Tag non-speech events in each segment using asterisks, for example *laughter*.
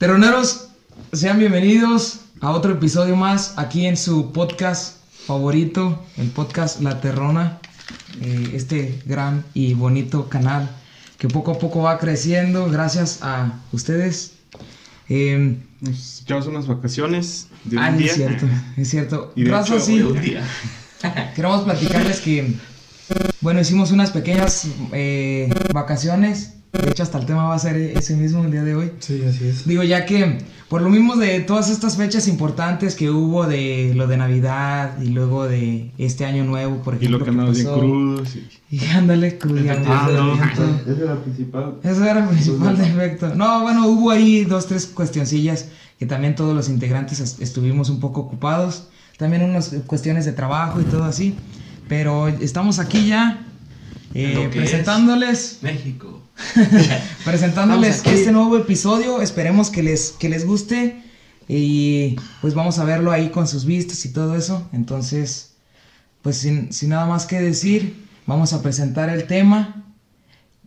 Terroneros, sean bienvenidos a otro episodio más aquí en su podcast favorito, el podcast La Terrona, eh, este gran y bonito canal que poco a poco va creciendo gracias a ustedes. Eh, Nos echamos unas vacaciones de un ah, día. es cierto, es cierto. *laughs* Y de Raza, hecho, sí, de un día. *laughs* queremos platicarles que, bueno, hicimos unas pequeñas eh, vacaciones. De hecho, hasta el tema va a ser ese mismo el día de hoy. Sí, así es. Digo, ya que por lo mismo de todas estas fechas importantes que hubo de lo de Navidad y luego de este año nuevo, por Y ejemplo. lo que andamos bien crudos. Y... *laughs* Y ándale, crudeando. Ah, no. Esa es la principal. Eso era el principal defecto. No, bueno, hubo ahí dos, tres cuestioncillas que también todos los integrantes est- estuvimos un poco ocupados. También unas cuestiones de trabajo y todo así. Pero estamos aquí ya eh, presentándoles, México. *laughs* presentándoles este nuevo episodio. Esperemos que les, que les guste. Y pues vamos a verlo ahí con sus vistas y todo eso. Entonces, pues sin, sin nada más que decir, vamos a presentar el tema.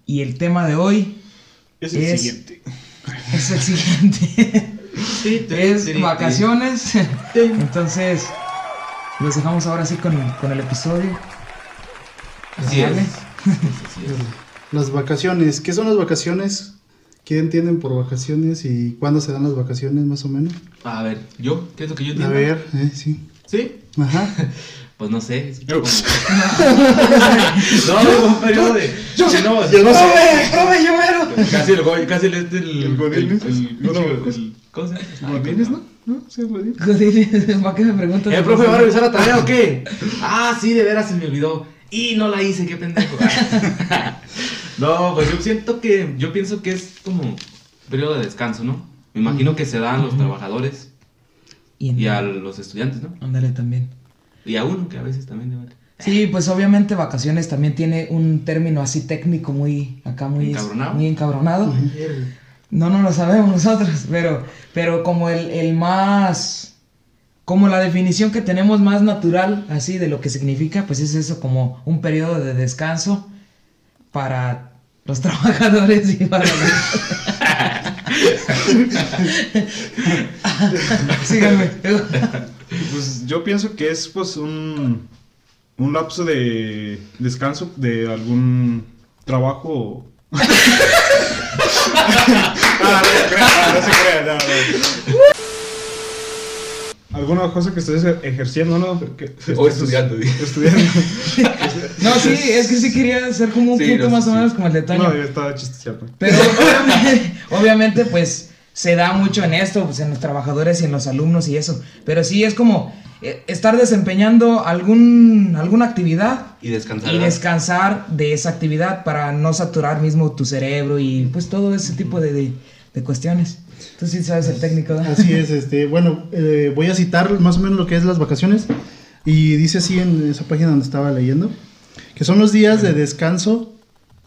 Y el tema de hoy Es el Es- siguiente. *laughs* es el siguiente. *laughs* es vacaciones. Entonces, los dejamos ahora sí con, con el episodio. Así es. Dale. Así es. Las vacaciones. ¿Qué son las vacaciones? ¿Qué entienden por vacaciones y cuándo se dan las vacaciones más o menos? A ver, ¿yo? ¿Qué es lo que yo A entiendo? ver, eh, sí. ¿Sí? Ajá. *laughs* Pues no sé. es Yo. como- *laughs* no, es un periodo de... Yo- no, yo no sé. ¡Prove, yo mero! Casi el, casi el, este, el, El Godínez. el- No, no, el- pues- ¿Cómo se llama? ¿Godínez, no? ¿No? ¿Sí es ¿para qué me preguntas? ¿El profe va a revisar la tarea o qué? Ah, sí, de veras se me olvidó. Y no la hice, qué pendejo. *laughs* no, pues yo siento que, yo pienso que es como periodo de descanso, ¿no? Me imagino que se dan a los trabajadores y a los estudiantes, ¿no? Ándale también. Y a uno que a veces también debe. Sí, pues obviamente vacaciones también tiene un término así técnico muy acá muy ¿Encabronado? muy encabronado. No, no lo sabemos nosotros, pero, pero como el, el más, como la definición que tenemos más natural, así de lo que significa, pues es eso, como un periodo de descanso para los *laughs* trabajadores y para los... *laughs* Síganme. Pues yo pienso que es pues un, un lapso de descanso de algún trabajo. *laughs* Ah, no se crea, no se crea, no, no. Alguna cosa que estés ejerciendo, ¿no? Que- O estudiando, di. Estudiando. *laughs* No, sí, es que sí quería ser como un Sí, punto no, más o menos como el de Toño. No, yo estaba chisteando. Pero obviamente, obviamente, pues se da mucho en esto, pues en los trabajadores y en los alumnos y eso. Pero sí es como eh, estar desempeñando algún, alguna actividad Y descansar. y descansar de esa actividad para no saturar mismo tu cerebro y pues todo ese tipo de, de, de cuestiones. Tú sí sabes el técnico, ¿verdad? Así es, este, bueno, eh, voy a citar más o menos lo que es las vacaciones. Y dice así en esa página donde estaba leyendo, que son los días de descanso,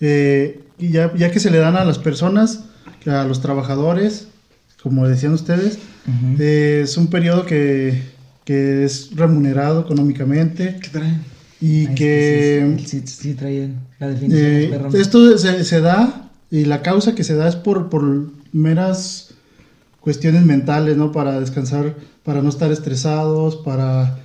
eh, y ya, ya que se le dan a las personas, a los trabajadores, como decían ustedes, Ujú. eh, es un periodo que, que es remunerado económicamente ¿Qué traen? y Ahí que sí, sí, sí, la definición. eh, esto se, se da y la causa que se da es por, por meras cuestiones mentales, ¿no? Para descansar, para no estar estresados, para...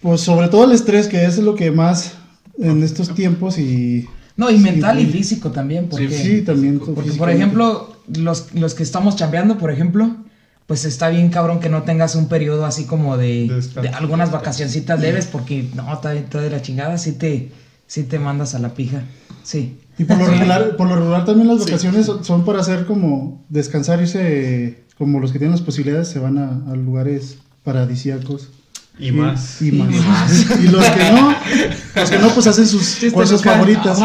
Pues sobre todo el estrés, que es lo que más en estos tiempos y... No, y sí, mental y sí. físico también, porque... Sí, también. Porque, por ejemplo, los, los que estamos chambeando, por ejemplo, pues está bien cabrón que no tengas un periodo así como de, de algunas vacacioncitas leves, porque no, está, está de la chingada, sí te, sí te mandas a la pija. Sí. Y por lo regular, por lo regular también las vacaciones son, son para hacer como descansar, irse, como los que tienen las posibilidades se van a, a lugares paradisíacos. Y más. Y, más. Y más. *laughs* Y los que no, los que no, pues hacen sus cosas favoritas.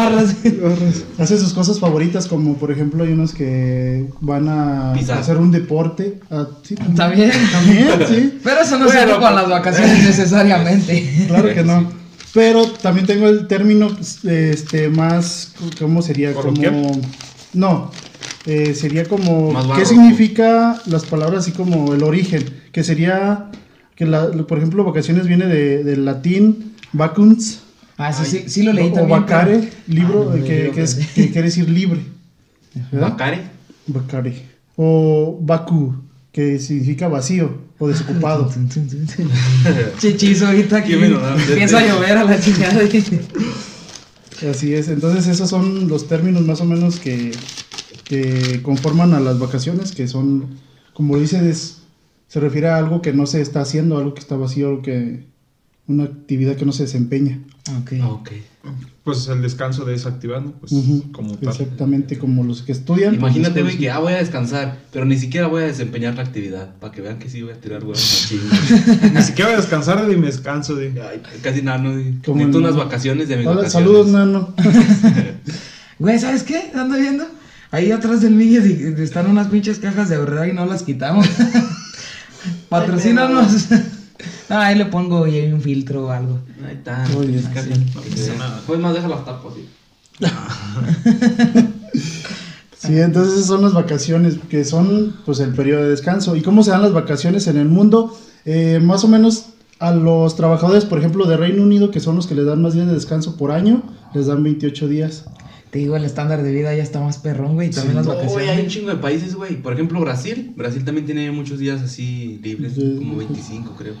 Hacen sus cosas favoritas, como por ejemplo hay unos que van a hacer un deporte. Ah, sí, También. También, sí. Pero eso no se Bueno, hace con pues- las vacaciones necesariamente. Claro que no. Pero también tengo el término este más ¿cómo sería? Como no. eh, sería como ¿qué significa las palabras así como el origen? Que sería que la, por ejemplo, vacaciones viene de, del latín vacuns Ah, sí, sí lo leí o también. vacare, pero- libro Ah, no, que, que es- que quiere decir libre. ¿verdad? Bacare. Vacare. o Baku, que significa vacío o desocupado. *laughs* *laughs* Chichizo ahorita aquí. Empieza a llover a la chingada. Así es, entonces esos son los términos más o menos que, que conforman a las vacaciones, que son, como dices, se refiere a algo que no se está haciendo, algo que está vacío, algo que una actividad que no se desempeña. Ok. Ok. Pues el descanso de desactivando, pues Ujú, como tal. Exactamente como los que estudian. pues, Imagínate, güey, que ah, voy a descansar, pero ni siquiera voy a desempeñar la actividad, para que vean que sí voy a tirar huevos aquí. *laughs* Ni siquiera voy a descansar de mi descanso, de. Ay, casi nada, no. di- Como en- unas vacaciones de mis Hola, vacaciones. saludos, nano. *laughs* Güey, ¿sabes qué? Ando viendo. Ahí atrás del mío están unas pinches cajas de ahorrar y no las quitamos. *laughs* Patrocínanos. Ah, ahí le pongo ahí un filtro o algo. Ahí está. Se vea. Pues más, deja las tapas, sí. Sí, entonces esas son las vacaciones, que son pues el periodo de descanso. ¿Y cómo se dan las vacaciones en el mundo? Eh, más o menos a los trabajadores, por ejemplo, de Reino Unido, que son los que les dan más días de descanso por año, les dan 28 días. Te digo, el estándar de vida ya está más perrón, güey. También las No, güey, hay un vacaciones. chingo de países, güey. Por ejemplo, Brasil. Brasil también tiene muchos días así libres, Sí. como 25, creo.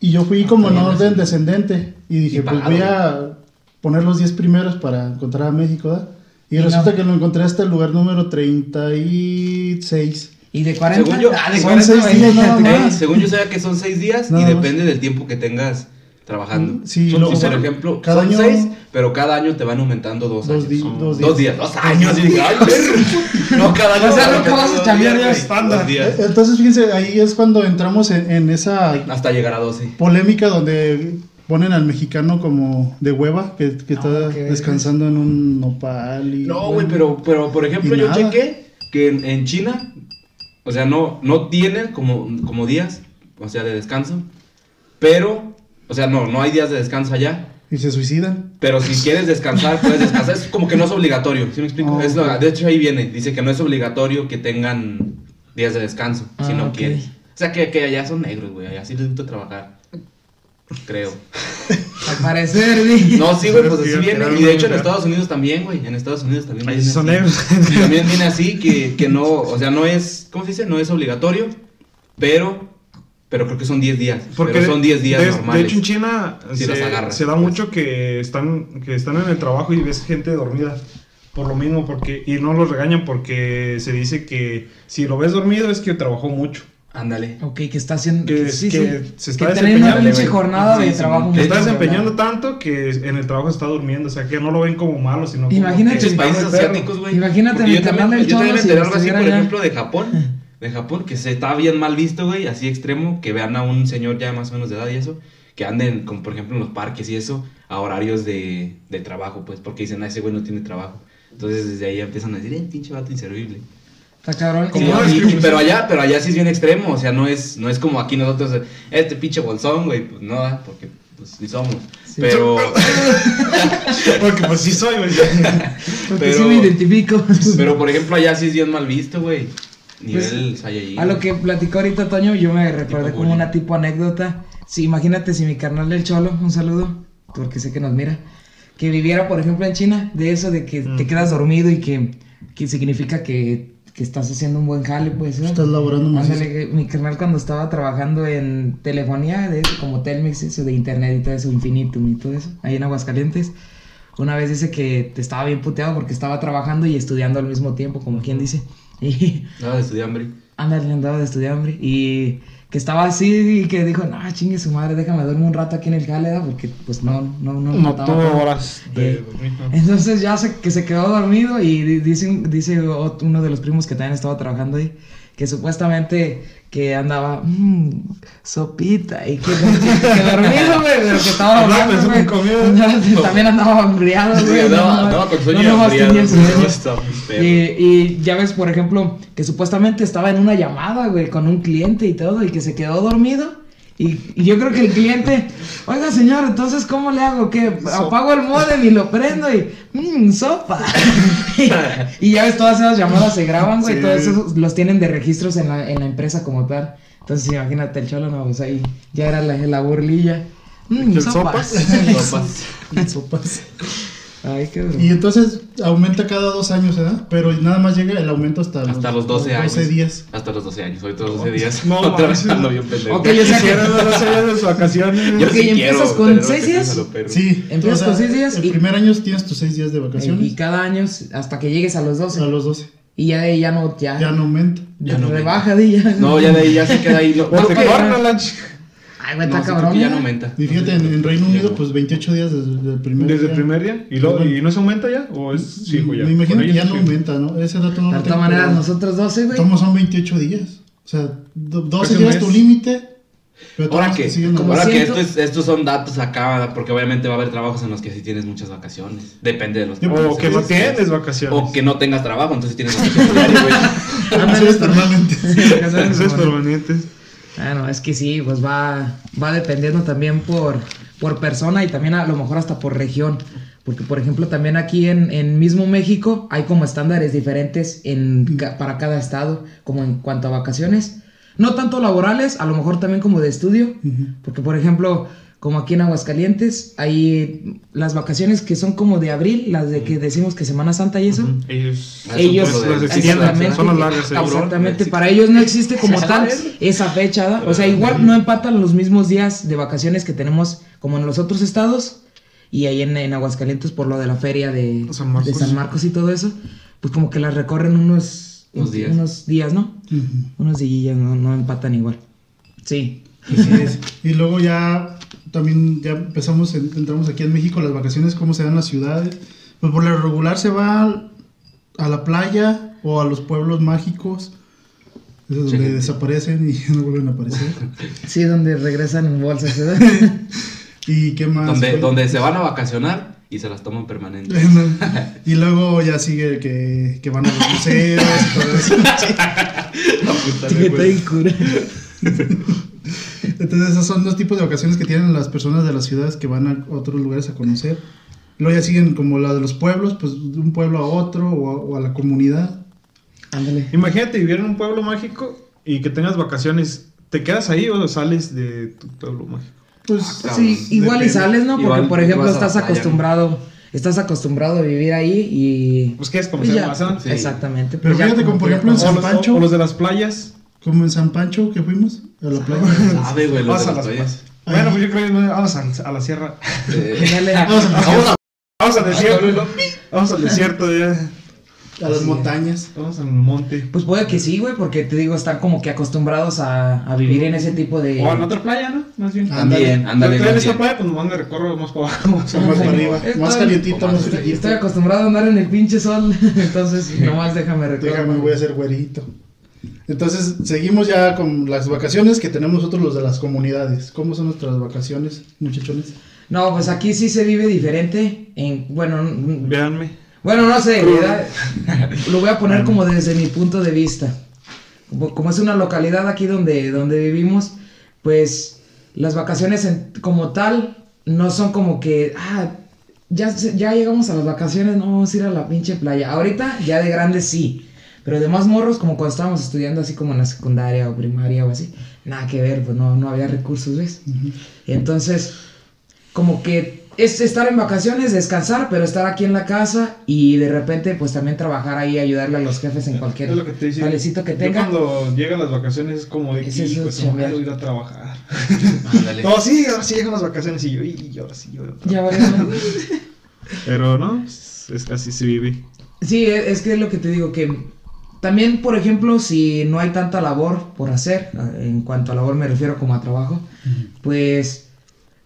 Y yo fui como en Ah, orden sí. descendente y dije, Y pues voy a poner los 10 primeros para encontrar a México, ¿verdad? Y, Y resulta no. que lo encontré hasta el lugar número 36. Y de 40. Según yo, ah, de son 40, seis güey, días nada *laughs* fíjate. más. Eh, según yo sabía que son 6 días Nada y más. depende del tiempo que tengas trabajando. Mm, sí, Son- luego, por ejemplo, cada son año- 6, pero cada año te van aumentando dos, Dos años. di- Son- dos Dos días. días, dos años. No, cada año. O sea, nunca vas a dos ya días, estándar. dos días. Eh, Entonces, fíjense, ahí es cuando entramos en, en esa Hasta llegar a 12. polémica donde ponen al mexicano como de hueva, que, que está descansando en un nopal. Y, No, güey, pero, pero por ejemplo, yo nada. chequé que en, en China, o sea, no, no tienen como, como días, o sea, de descanso, pero, o sea, no, no hay días de descanso allá. Y se suicidan. Pero si quieres descansar, puedes descansar. Es como que no es obligatorio, ¿sí me explico? Oh, Es lo- ok. de hecho, ahí viene. Dice que no es obligatorio que tengan días de descanso, si Ah, no ok. quieres. O sea, que, que allá son negros, güey. Allá sí les gusta trabajar. Creo. *laughs* Al parecer, güey. No, sí, güey, pues Sí, así viene. Y de hecho en. Estados Unidos también, güey. En Estados Unidos también. Ahí son negros. *laughs* También viene así que, que no, o sea, no es, ¿cómo se dice? No es obligatorio, pero, pero creo que son 10 días. Porque pero son 10 días de, normales. De hecho, en China las se, agarras, se da pues. mucho que están, que están en el trabajo y ves gente dormida. Por lo mismo, porque y no los regañan porque se dice que si lo ves dormido es que trabajó mucho. Ándale. Ok, que está haciendo. Que- sí, que sí. se está que tiene una desempeñando, pinche jornada de Sí, trabajo. Que muy está desempeñando tanto que en el trabajo está durmiendo. O sea, que no lo ven como malo, sino como Imagínate, que Muchos está países asiáticos, güey. Imagínate yo también, canal del yo también me si enteré algo así, por allá. ejemplo, de Japón. *laughs* De Japón, que se está bien mal visto, güey, así extremo, que vean a un señor ya más o menos de edad y eso, que anden, como por ejemplo en los parques y eso, a horarios de, de trabajo, pues, porque dicen, ah, ese güey no tiene trabajo. Entonces desde ahí empiezan a decir, eh, pinche vato inservible. Está cabrón. Sí, y- y- pero allá, pero allá sí es bien extremo, o sea, no es, no es como aquí nosotros, este pinche bolsón, güey, pues no, ¿eh? porque pues sí somos. Pero, *laughs* Porque pues sí soy, güey. *laughs* Porque pero- sí me identifico. *laughs* pero por ejemplo allá sí es bien mal visto, güey. Nivel Saiyajin. Pues, A lo que platicó ahorita Toño, yo me recordé como bullying. una tipo anécdota. Sí, imagínate si mi carnal del Cholo, un saludo, porque sé que nos mira, que viviera, por ejemplo, en China, de eso de que te quedas dormido y que, que significa que, que estás haciendo un buen jale, pues. ¿no? Estás laborando más. Mi carnal cuando estaba trabajando en telefonía, de eso, como Telmex, eso de internet y todo eso, Infinitum y todo eso, ahí en Aguascalientes, una vez dice que te estaba bien puteado porque estaba trabajando y estudiando al mismo tiempo, como quien dice. Y *laughs* Nada de estudiar hambre. ándale, andaba de estudiar, hombre, y que estaba así y que dijo, no, chingue su madre, déjame dormir un rato aquí en el jale, porque pues no, no, no. No tuvo todo. horas de Eh, dormir. ¿no? entonces ya se, que se quedó dormido y di- dice, dice uno de los primos que también estaba trabajando ahí, que supuestamente que andaba, mmm, sopita, y que, *laughs* que dormido, güey, pero que estaba hablando, güey. *laughs* También andaba hambriado, güey. andaba, con sueño no, hambriado, tenía sueño. Y, y ya ves, por ejemplo, que supuestamente estaba en una llamada, güey, con un cliente y todo, y que se quedó dormido. Y, y yo creo que el cliente, oiga señor, entonces ¿cómo le hago? ¿Qué? Apago el modem y lo prendo y mmm, sopa. *laughs* y, y ya ves, todas esas llamadas se graban, güey, Sí. todos esos los tienen de registros en la, en la empresa como tal. Entonces imagínate el cholo, no, pues ahí ya era la, la burlilla. Mmm, ¿El sopa. sopas? Sopas. *laughs* *laughs* Sopas. Ay, qué duro. Y entonces aumenta cada dos años, ¿verdad? Pero nada más llega el aumento hasta, Hasta los 12 años. 12 días. Hasta los 12 años. Ahorita los 12 días. No, *laughs* Otra vez ando bien pendejo. Ok, o sea que- Quisiera dar los días de sus vacaciones. Yo Ok, sí empiezas con tener seis vacaciones días. Sí. Empiezas con seis días El y- primer año tienes tus seis días de vacaciones. Y cada año hasta que llegues a los 12. A los 12. Y ya de ahí ya no, ya. Ya no aumenta. Ya no rebaja de ya. No, ya de ahí ya se queda ahí. Lo, O te Ok. corren la ch- Ay, güey, no, está creo cabrón. ya ¿eh? no aumenta. Y fíjate, en, en Reino Unido, pues 28 días desde, desde el primer desde día. el primer día. ¿Y, luego, ¿Y no se aumenta ya? ¿O es fijo ya? Me imagino que ya no aumenta, ¿no? Ese dato no De lo todas maneras, nosotros 12, güey. Todos son 28 días. O sea, do- 12 Casi un días tu límite. Pero Ahora que, ahora que esto es- estos son datos acá, porque obviamente va a haber trabajos en los que sí tienes muchas vacaciones. Depende de los trabajos. O que no tienes vacaciones. O que no tengas trabajo, entonces tienes vacaciones diarias, güey. vacaciones permanentes. Bueno, es que sí, pues va, va dependiendo también por, por persona y también a lo mejor hasta por región. Porque, por ejemplo, también aquí en, en mismo México hay como estándares diferentes en, para cada estado, como en cuanto a vacaciones. No tanto laborales, a lo mejor también como de estudio. Porque, por ejemplo, como aquí en Aguascalientes, hay las vacaciones que son como de abril, las de que decimos que Semana Santa y eso. Ellos, Ah, Ellos, son de- extienden, exactamente, son las largas. ellos. exactamente, para ellos no existe como tal esa fecha, ¿da? o sea, igual no empatan los mismos días de vacaciones que tenemos como en los otros estados y ahí en, en Aguascalientes por lo de la feria de San Marcos. de San Marcos y todo eso, pues como que las recorren unos, Unos días. unos días, ¿no? Ujú. Unos días no, no empatan igual. Sí. Es. *laughs* Y luego ya también ya empezamos, en- entramos aquí en México, las vacaciones, cómo se dan las ciudades. Pues por lo regular se va a la playa o a los pueblos mágicos. Esos donde Sí. desaparecen y *laughs* no vuelven a aparecer. *laughs* Sí, donde regresan en bolsas, ¿verdad? *laughs* ¿Y qué más? Donde, Pues- donde se van a vacacionar y se las toman permanentes. y luego ya sigue que, que van a los museos y todo eso. Está bien cura. Entonces esos son los tipos de vacaciones que tienen las personas de las ciudades que van a otros lugares a conocer. Luego ya siguen como la de los pueblos, pues de un pueblo a otro o a, o a la comunidad. Ándale. Imagínate vivir en un pueblo mágico y que tengas vacaciones. ¿Te quedas ahí o sales de tu pueblo mágico? Pues Ah, Sí, igual y sales, ¿no? Porque, Igual por ejemplo, estás acostumbrado, estás acostumbrado a vivir ahí y... Pues conocer ya, más, ¿no? Sí. Exactamente. Pero pues fíjate, como por que- ejemplo en San los, Pancho. o los de las playas. Como en San Pancho que fuimos a la playa. Sabe, güey, Vamos de a las las playas. Bueno, pues yo creo que no, vamos a, a la sierra. Eh, *laughs* Dale. Vamos a, Vamos a Vamos al desierto. Vamos al desierto ya. a las montañas. Vamos al monte. Pues puede que sí, güey, porque te digo, están como que acostumbrados a, a vivir en ese tipo de... O en otra playa, ¿no? Más bien. Ah, También, ándale. Yo en más esta bien. playa, pues nomás me recorro más para abajo. *laughs* Más para arriba. Estoy- Más calientito, más más frío. Estoy acostumbrado a andar en el pinche sol, *laughs* entonces nomás déjame recordar. Déjame, voy a hacer güerito. Entonces, seguimos ya con las vacaciones que tenemos nosotros los de las comunidades. ¿Cómo son nuestras vacaciones, muchachones? No, pues aquí sí se vive diferente. En, bueno, Véanme. bueno, no sé, ¿verdad? *laughs* lo voy a poner como desde mi punto de vista. Como, como es una localidad aquí donde, donde vivimos, pues las vacaciones en- como tal no son como que, ah, ya, se- ya llegamos a las vacaciones, no vamos a ir a la pinche playa. Ahorita ya de grandes sí, pero de más morros como cuando estábamos estudiando así como en la secundaria o primaria o así, nada que ver, pues no, no había recursos, ¿ves? Entonces, como que es estar en vacaciones, descansar, pero estar aquí en la casa y de repente pues también trabajar ahí, ayudarle a los jefes en cualquier Es lo que que Yo tenga. cuando llegan las vacaciones es como de Es que, eso, pues, chambear. no ir a trabajar. Ándale. *laughs* No, sí, ahora sí llegan las vacaciones y yo, y ahora sí yo. Ya valió. *laughs* Pero no, es, es- así se vive. Sí, e- es que es lo que te digo, que también, por ejemplo, si no hay tanta labor por hacer, en cuanto a labor me refiero como a trabajo, pues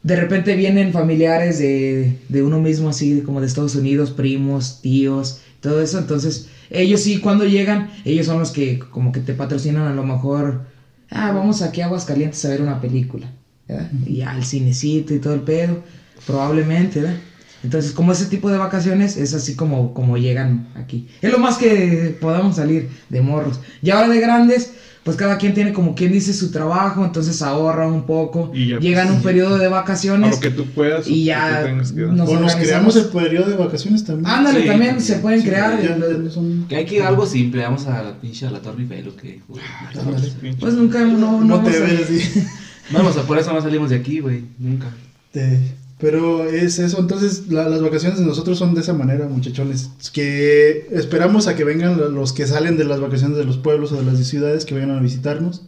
de repente vienen familiares de, de uno mismo, así como de Estados Unidos, primos, tíos, todo eso, entonces ellos sí, cuando llegan, ellos son los que como que te patrocinan a lo mejor, ah, vamos aquí a Aguascalientes a ver una película, ¿verdad? Y al cinecito y todo el pedo, probablemente, ¿verdad? Entonces, como ese tipo de vacaciones es así como, como llegan aquí. Es lo más que podamos salir de morros. Y ahora de grandes, pues cada quien tiene como quien dice su trabajo, entonces ahorra un poco. Y ya, llegan pues, un periodo de A vacaciones. lo que tú puedas. y o ya que que nos o nos creamos el periodo de vacaciones también. Ándale, Sí, también se pueden Sí, crear. ya lo- son- Que hay que ir a algo simple, vamos a la pinche a la Torre Eiffel o ándale. Pues nunca, no, no, No vamos te a- ves, *laughs* sí. Vamos a por eso no salimos de aquí, güey. Nunca. Te- Pero es eso, entonces la- las vacaciones de nosotros son de esa manera, muchachones. Que esperamos a que vengan los que salen de las vacaciones de los pueblos o de las ciudades, que vengan a visitarnos.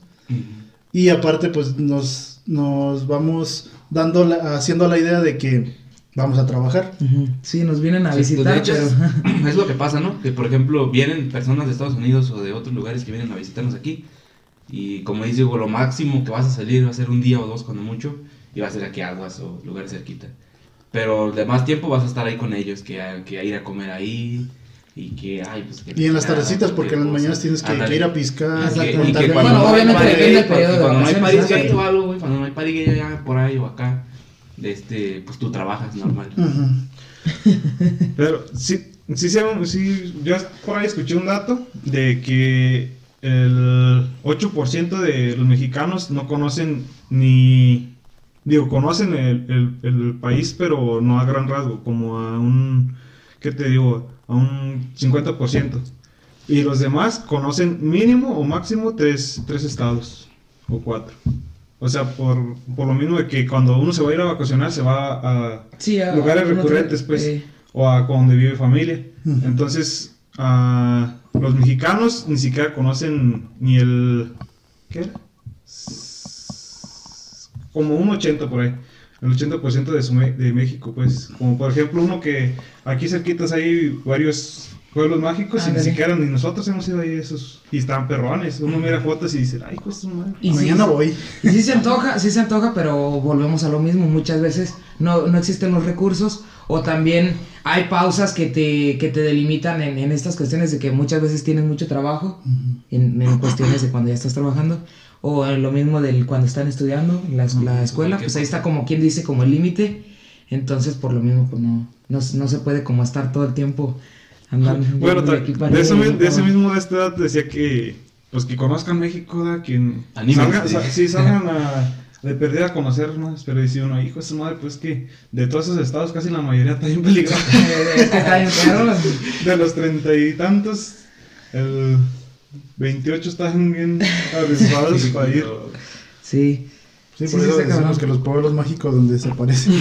Y aparte, pues nos, nos vamos dando la- haciendo la idea de que vamos a trabajar. Ujú. Sí, nos vienen a Sí, pues, visitar, de hecho, pero... es, es lo que pasa, ¿no? Que por ejemplo vienen personas de Estados Unidos o de otros lugares que vienen a visitarnos aquí. Y como dice Hugo, lo máximo que vas a salir va a ser un día o dos cuando mucho. Y va a ser aquí a Aguas o lugares cerquita. Pero de más tiempo vas a estar ahí con ellos, que, a- que a ir a comer ahí. Y que, ay, pues que Y en las tardecitas, porque en las mañanas tienes que, ir a piscar, Y que- y montar que de- cuando Bueno, no hay obviamente depende del periodo Cuando no hay gay ¿no? o algo, güey, cuando no hay party gay ya por ahí o acá, de este, pues tú trabajas normal. *laughs* Pero sí, sí, sí, sí, yo por ahí escuché un dato de que el 8% de los mexicanos no conocen ni, digo, conocen el, el- el país, pero no a gran rasgo, como a un, ¿qué te digo? A un 50%. Y los demás conocen mínimo o máximo tres, tres estados o cuatro. O sea, por, por lo mismo de que cuando uno se va a ir a vacacionar, se va a, Sí, a- lugares a- recurrentes, pues, eh. o a donde vive familia. Entonces, ah, los mexicanos ni siquiera conocen ni el. ¿Qué era? Como un 80 por ahí. El 80% de, su me- de México, pues. Como por ejemplo, uno que aquí cerquitas hay varios pueblos mágicos y ni siquiera ni nosotros hemos ido ahí esos. Y están perrones. Uno mira fotos y dice, ay, pues madre. Y Mañana sí, voy. Y sí se antoja, sí se antoja, pero volvemos a lo mismo. Muchas veces no, no existen los recursos o también hay pausas que te, que te delimitan en, en estas cuestiones de que muchas veces tienes mucho trabajo, en, en cuestiones de cuando ya estás trabajando, o lo mismo del cuando están estudiando en la, la escuela, pues ahí está como quien dice como el límite. Entonces, por lo mismo, pues no, no, no se puede como estar todo el tiempo andando. Bueno, de aquí para de, eso, ese mismo de esta edad decía que pues que conozcan México, da, que Anímense, salgan, sí. sa- sí, *laughs* salgan a, de perder a conocer más, pero dice uno, hijo de su madre, pues que de todos esos estados casi la mayoría está bien peligrosa. *laughs* *laughs* De los treinta y tantos, el 28 están bien arriesgados para ir. Sí. Sí, Sí, por sí, eso está decimos cabrón. que los pueblos mágicos donde desaparecen.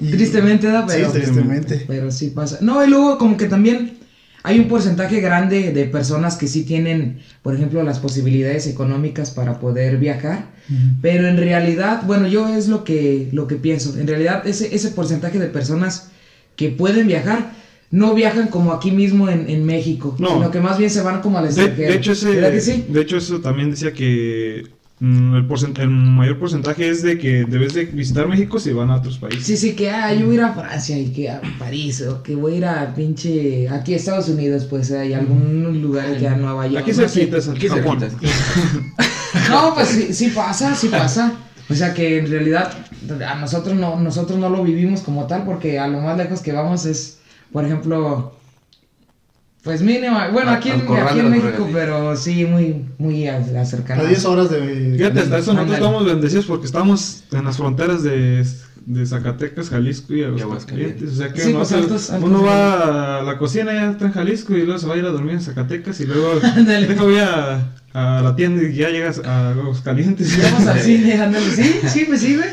Y- *laughs* Tristemente da, pero. Sí, tristemente. Pero sí pasa. No, y luego como que también hay un porcentaje grande de personas que sí tienen, por ejemplo, las posibilidades económicas para poder viajar. Pero en realidad, bueno, yo es lo que, lo que pienso. En realidad, ese, ese porcentaje de personas que pueden viajar no viajan como aquí mismo en, en México. No. Sino que más bien se van como al De, extranjero. de hecho, ese, ¿Verdad que sí? de hecho, eso también decía que mm, el, el mayor porcentaje es de que debes de visitar México si van a otros países. Sí, sí, que ah, yo voy a ir a Francia y que a París, o que voy a ir a pinche. Aquí a Estados Unidos, pues hay algunos lugares que a Nueva York. Aquí cerquita es Aquí Japón. cerquitas. *laughs* No, pues sí, sí pasa, sí pasa. O sea que en realidad a nosotros no, nosotros no lo vivimos como tal, porque a lo más lejos que vamos es, por ejemplo, pues mínima, bueno, Al- aquí en, aquí en México, pero sí, muy, muy a- acercado. A 10 horas de. Fíjate, hasta eso nosotros estamos bendecidos porque estamos en las fronteras de, de Zacatecas, Jalisco y Aguascalientes. O sea que Sí, uno, pues, altos- altos uno va a la cocina ya está en Jalisco y luego se va a ir a dormir en Zacatecas y luego *laughs* voy a, a la tienda y ya llegas a Aguascalientes. Vamos al cine, ándale. Sí, sí, pues sí, güey.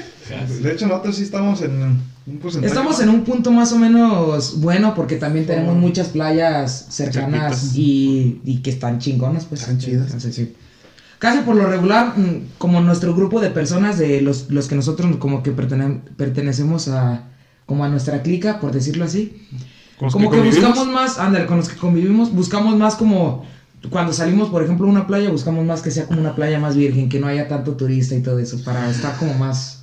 De hecho, nosotros sí estamos en un porcentaje. Estamos en un punto más o menos bueno porque también tenemos muchas playas cercanas y, y que están chingonas, pues. Están chidas. Sí. Casi por lo regular, mm, como nuestro grupo de personas, de los, los que nosotros como que pertene- pertenecemos a, como a nuestra clica, por decirlo así, como que, buscamos más, ándale, con los que convivimos, buscamos más como, cuando salimos, por ejemplo, a una playa, buscamos más que sea como una playa más virgen, que no haya tanto turista y todo eso, para estar como más,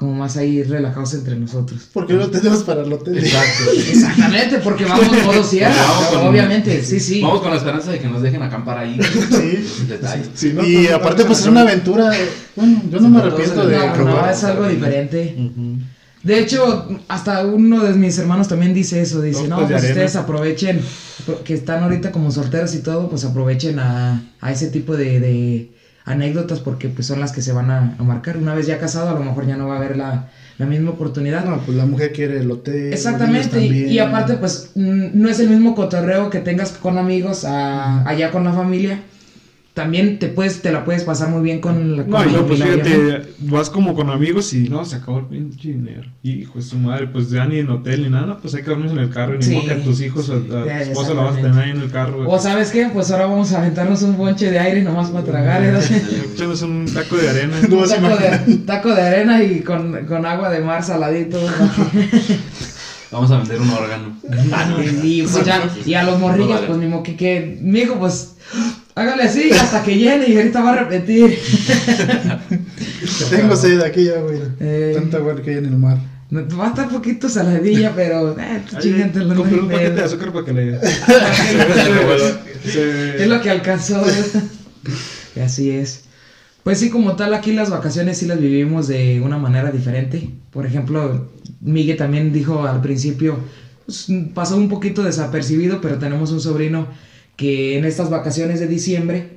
como más ahí relajados entre nosotros. Porque no tenemos para el hotel. Exacto. *laughs* Exactamente, porque vamos Vamos con- obviamente, sí, sí. Vamos con la esperanza de que nos dejen acampar ahí. Sí. *laughs* Sí, no, y no, no, aparte, no, pues no, es una aventura. Bueno, yo no me arrepiento de No, no, probar. es algo diferente. De hecho, hasta uno de mis hermanos también dice eso, dice, no, pues de pues arena". ustedes aprovechen, que están ahorita como solteros y todo, pues aprovechen a, a ese tipo de, de anécdotas porque pues son las que se van a, a marcar. Una vez ya casado, a lo mejor ya no va a haber la, la misma oportunidad. No, pues la mujer quiere el hotel. Exactamente, y, aparte pues no es el mismo cotorreo que tengas con amigos a- allá con la familia también te puedes, te la puedes pasar muy bien con la No, pues ¿no? fíjate, vas como con amigos y no, se acabó el pinche dinero. Hijo de su madre, pues ya ni en hotel ni nada, pues hay que dormir en el carro. Ni Sí. modo que a tus hijos, a, a tu esposa la vas a tener ahí en el carro. O sabes qué, pues ahora vamos a aventarnos un bonche de aire nomás para tragar, ¿eh? Echándose un taco de arena. No *laughs* Un taco de, taco de arena y con, con agua de mar saladito. *laughs* Vamos a vender un órgano. *laughs* y, pues ya, y a los morrillos, Vale. pues ni modo que, que, mijo, pues hágale así hasta que llene y ahorita va a repetir. *laughs* Tengo sed aquí ya, güey. Eh. Tanta agua que hay en el mar. Va a estar poquito saladilla, pero eh, Ay, chingátelo, no compré un paquete de azúcar para que le. *laughs* se- Es lo que alcanzó. *laughs* y así es. Pues sí, como tal, aquí las vacaciones sí las vivimos de una manera diferente. Por ejemplo, Miguel también dijo al principio, pues, pasó un poquito desapercibido, pero tenemos un sobrino que en estas vacaciones de diciembre,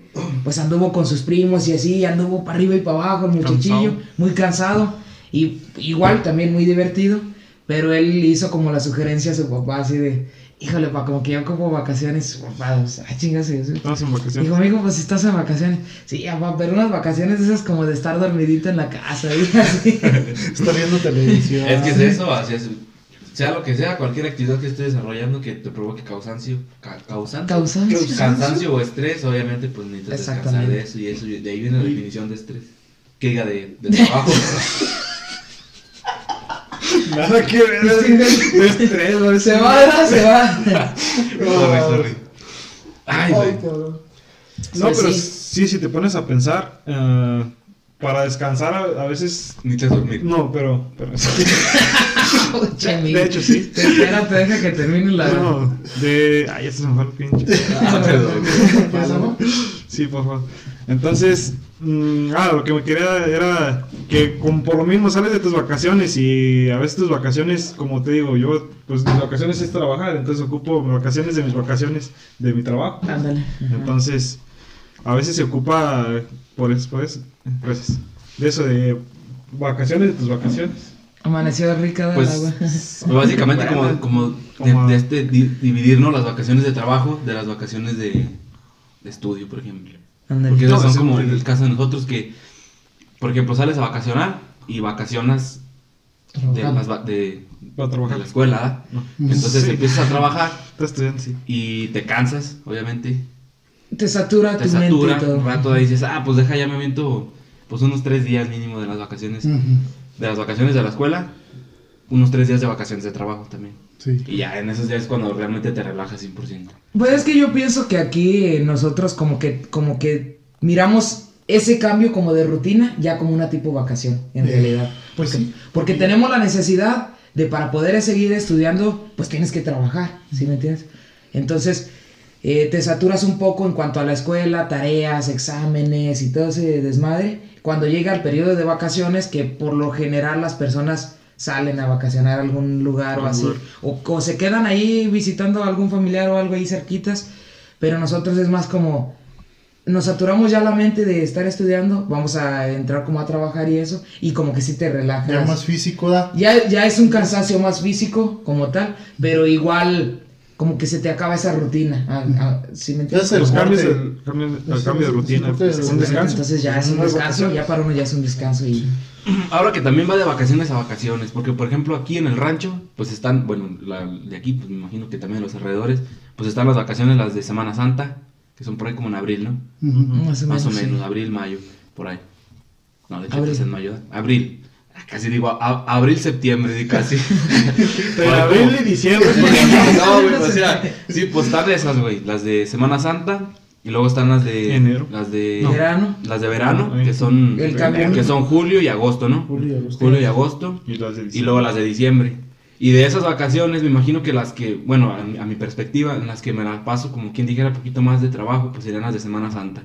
pues anduvo con sus primos y así, anduvo para arriba y para abajo, el muchachillo, Cansado. muy cansado. Y igual también muy divertido, pero él hizo como la sugerencia a su papá, así de, híjole, pa, como que yo como vacaciones, papá, pues, ah, chingas, eso. Estamos en vacaciones. Dijo, amigo, pues si estás en vacaciones. Sí, papá, pero unas vacaciones esas como de estar dormidito en la casa, *laughs* y así. Está viendo televisión. Es que es eso, así es. Sea lo que sea, cualquier actividad que estés desarrollando que te provoque cansancio, ca- cansancio, Cansancio. cansancio o estrés, obviamente, pues necesitas descansar de eso y eso. De ahí viene la definición de estrés. Que diga de, de trabajo. *laughs* Nada que ver. De estrés, güey. Se va. Se va. *laughs* sorry, sorry. Ay, Ay. No, Pues pero sí. sí, si te pones a pensar, eh, para descansar a, a veces. Necesitas dormir. No, pero. *laughs* *laughs* de hecho, sí. Te espera, te deja que termine la. No, de. Ay, ya se me fue el pinche. *laughs* Ah, perdón. ¿Eso no? *laughs* Sí, por favor. Entonces, mm, ah, lo que me quería era que como por lo mismo sales de tus vacaciones y a veces tus vacaciones, como te digo, yo pues mis vacaciones es trabajar, entonces ocupo vacaciones de mis vacaciones de mi trabajo. Ándale. Entonces, a veces se ocupa por eso, por eso, gracias. De eso de vacaciones de tus vacaciones. Amaneció rica del Pues, agua. pues, *laughs* básicamente como, como, de, este di- dividir ¿no? las vacaciones de trabajo de las vacaciones de, de estudio, por ejemplo. Porque esas son como el caso de nosotros que, por ejemplo, sales a vacacionar y vacacionas de, las la escuela. No. Entonces Sí. empiezas a trabajar *laughs* sí. y te cansas, obviamente. Te satura Te tu satura, mente y un rato ahí dices, ah, pues deja ya me aviento pues unos tres días mínimo de las vacaciones. De las vacaciones de la escuela, unos tres días de vacaciones de trabajo también. Sí. Y ya en esos días es cuando realmente te relajas 100%. Pues es que yo pienso que aquí eh, nosotros como que, como que miramos ese cambio como de rutina ya como una tipo vacación, en Eh, realidad. pues porque, sí. Porque tenemos la necesidad de para poder seguir estudiando, pues tienes que trabajar, ¿sí me entiendes? Entonces, eh, te saturas un poco en cuanto a la escuela, tareas, exámenes y todo ese desmadre. Cuando llega el periodo de vacaciones, que por lo general las personas salen a vacacionar a algún lugar o así, o se quedan ahí visitando a algún familiar o algo ahí cerquitas, pero nosotros es más como nos saturamos ya la mente de estar estudiando, vamos a entrar como a trabajar y eso, y como que sí te relajas. Ya más físico da. Ya, ya es un cansancio más físico como tal, pero igual como que se te acaba esa rutina. ah, ah, ¿sí me entiendes? Los cambios, corte. el cambio, el Sí, cambio de rutina, es un descanso. Entonces ya es un descanso, ya para uno ya es un descanso y... *clears throat* Ahora que también va de vacaciones a vacaciones, porque por ejemplo aquí en el rancho, pues están, bueno, la- de aquí, pues me imagino que también en los alrededores, pues están las vacaciones, las de Semana Santa, que son por ahí como en abril, ¿no? Más o Más o menos, sí. menos, abril, mayo, por ahí. No, de hecho Abril. es en mayo. Abril. Ah, Casi digo, a- abril, septiembre, casi. *laughs* De abril y diciembre. *laughs* no, güey, o sea, sí, pues están esas, güey, las de Semana Santa y luego están las de Enero. las de No. Verano. las de verano, No, que son El cambio. que son julio y agosto, ¿no? Julio y agosto. Julio y agosto Y las de y luego las de diciembre. Y de esas vacaciones, me imagino que las que, bueno, a mi, a mi perspectiva, en las que me las paso, como quien dijera, un poquito más de trabajo, pues serían las de Semana Santa.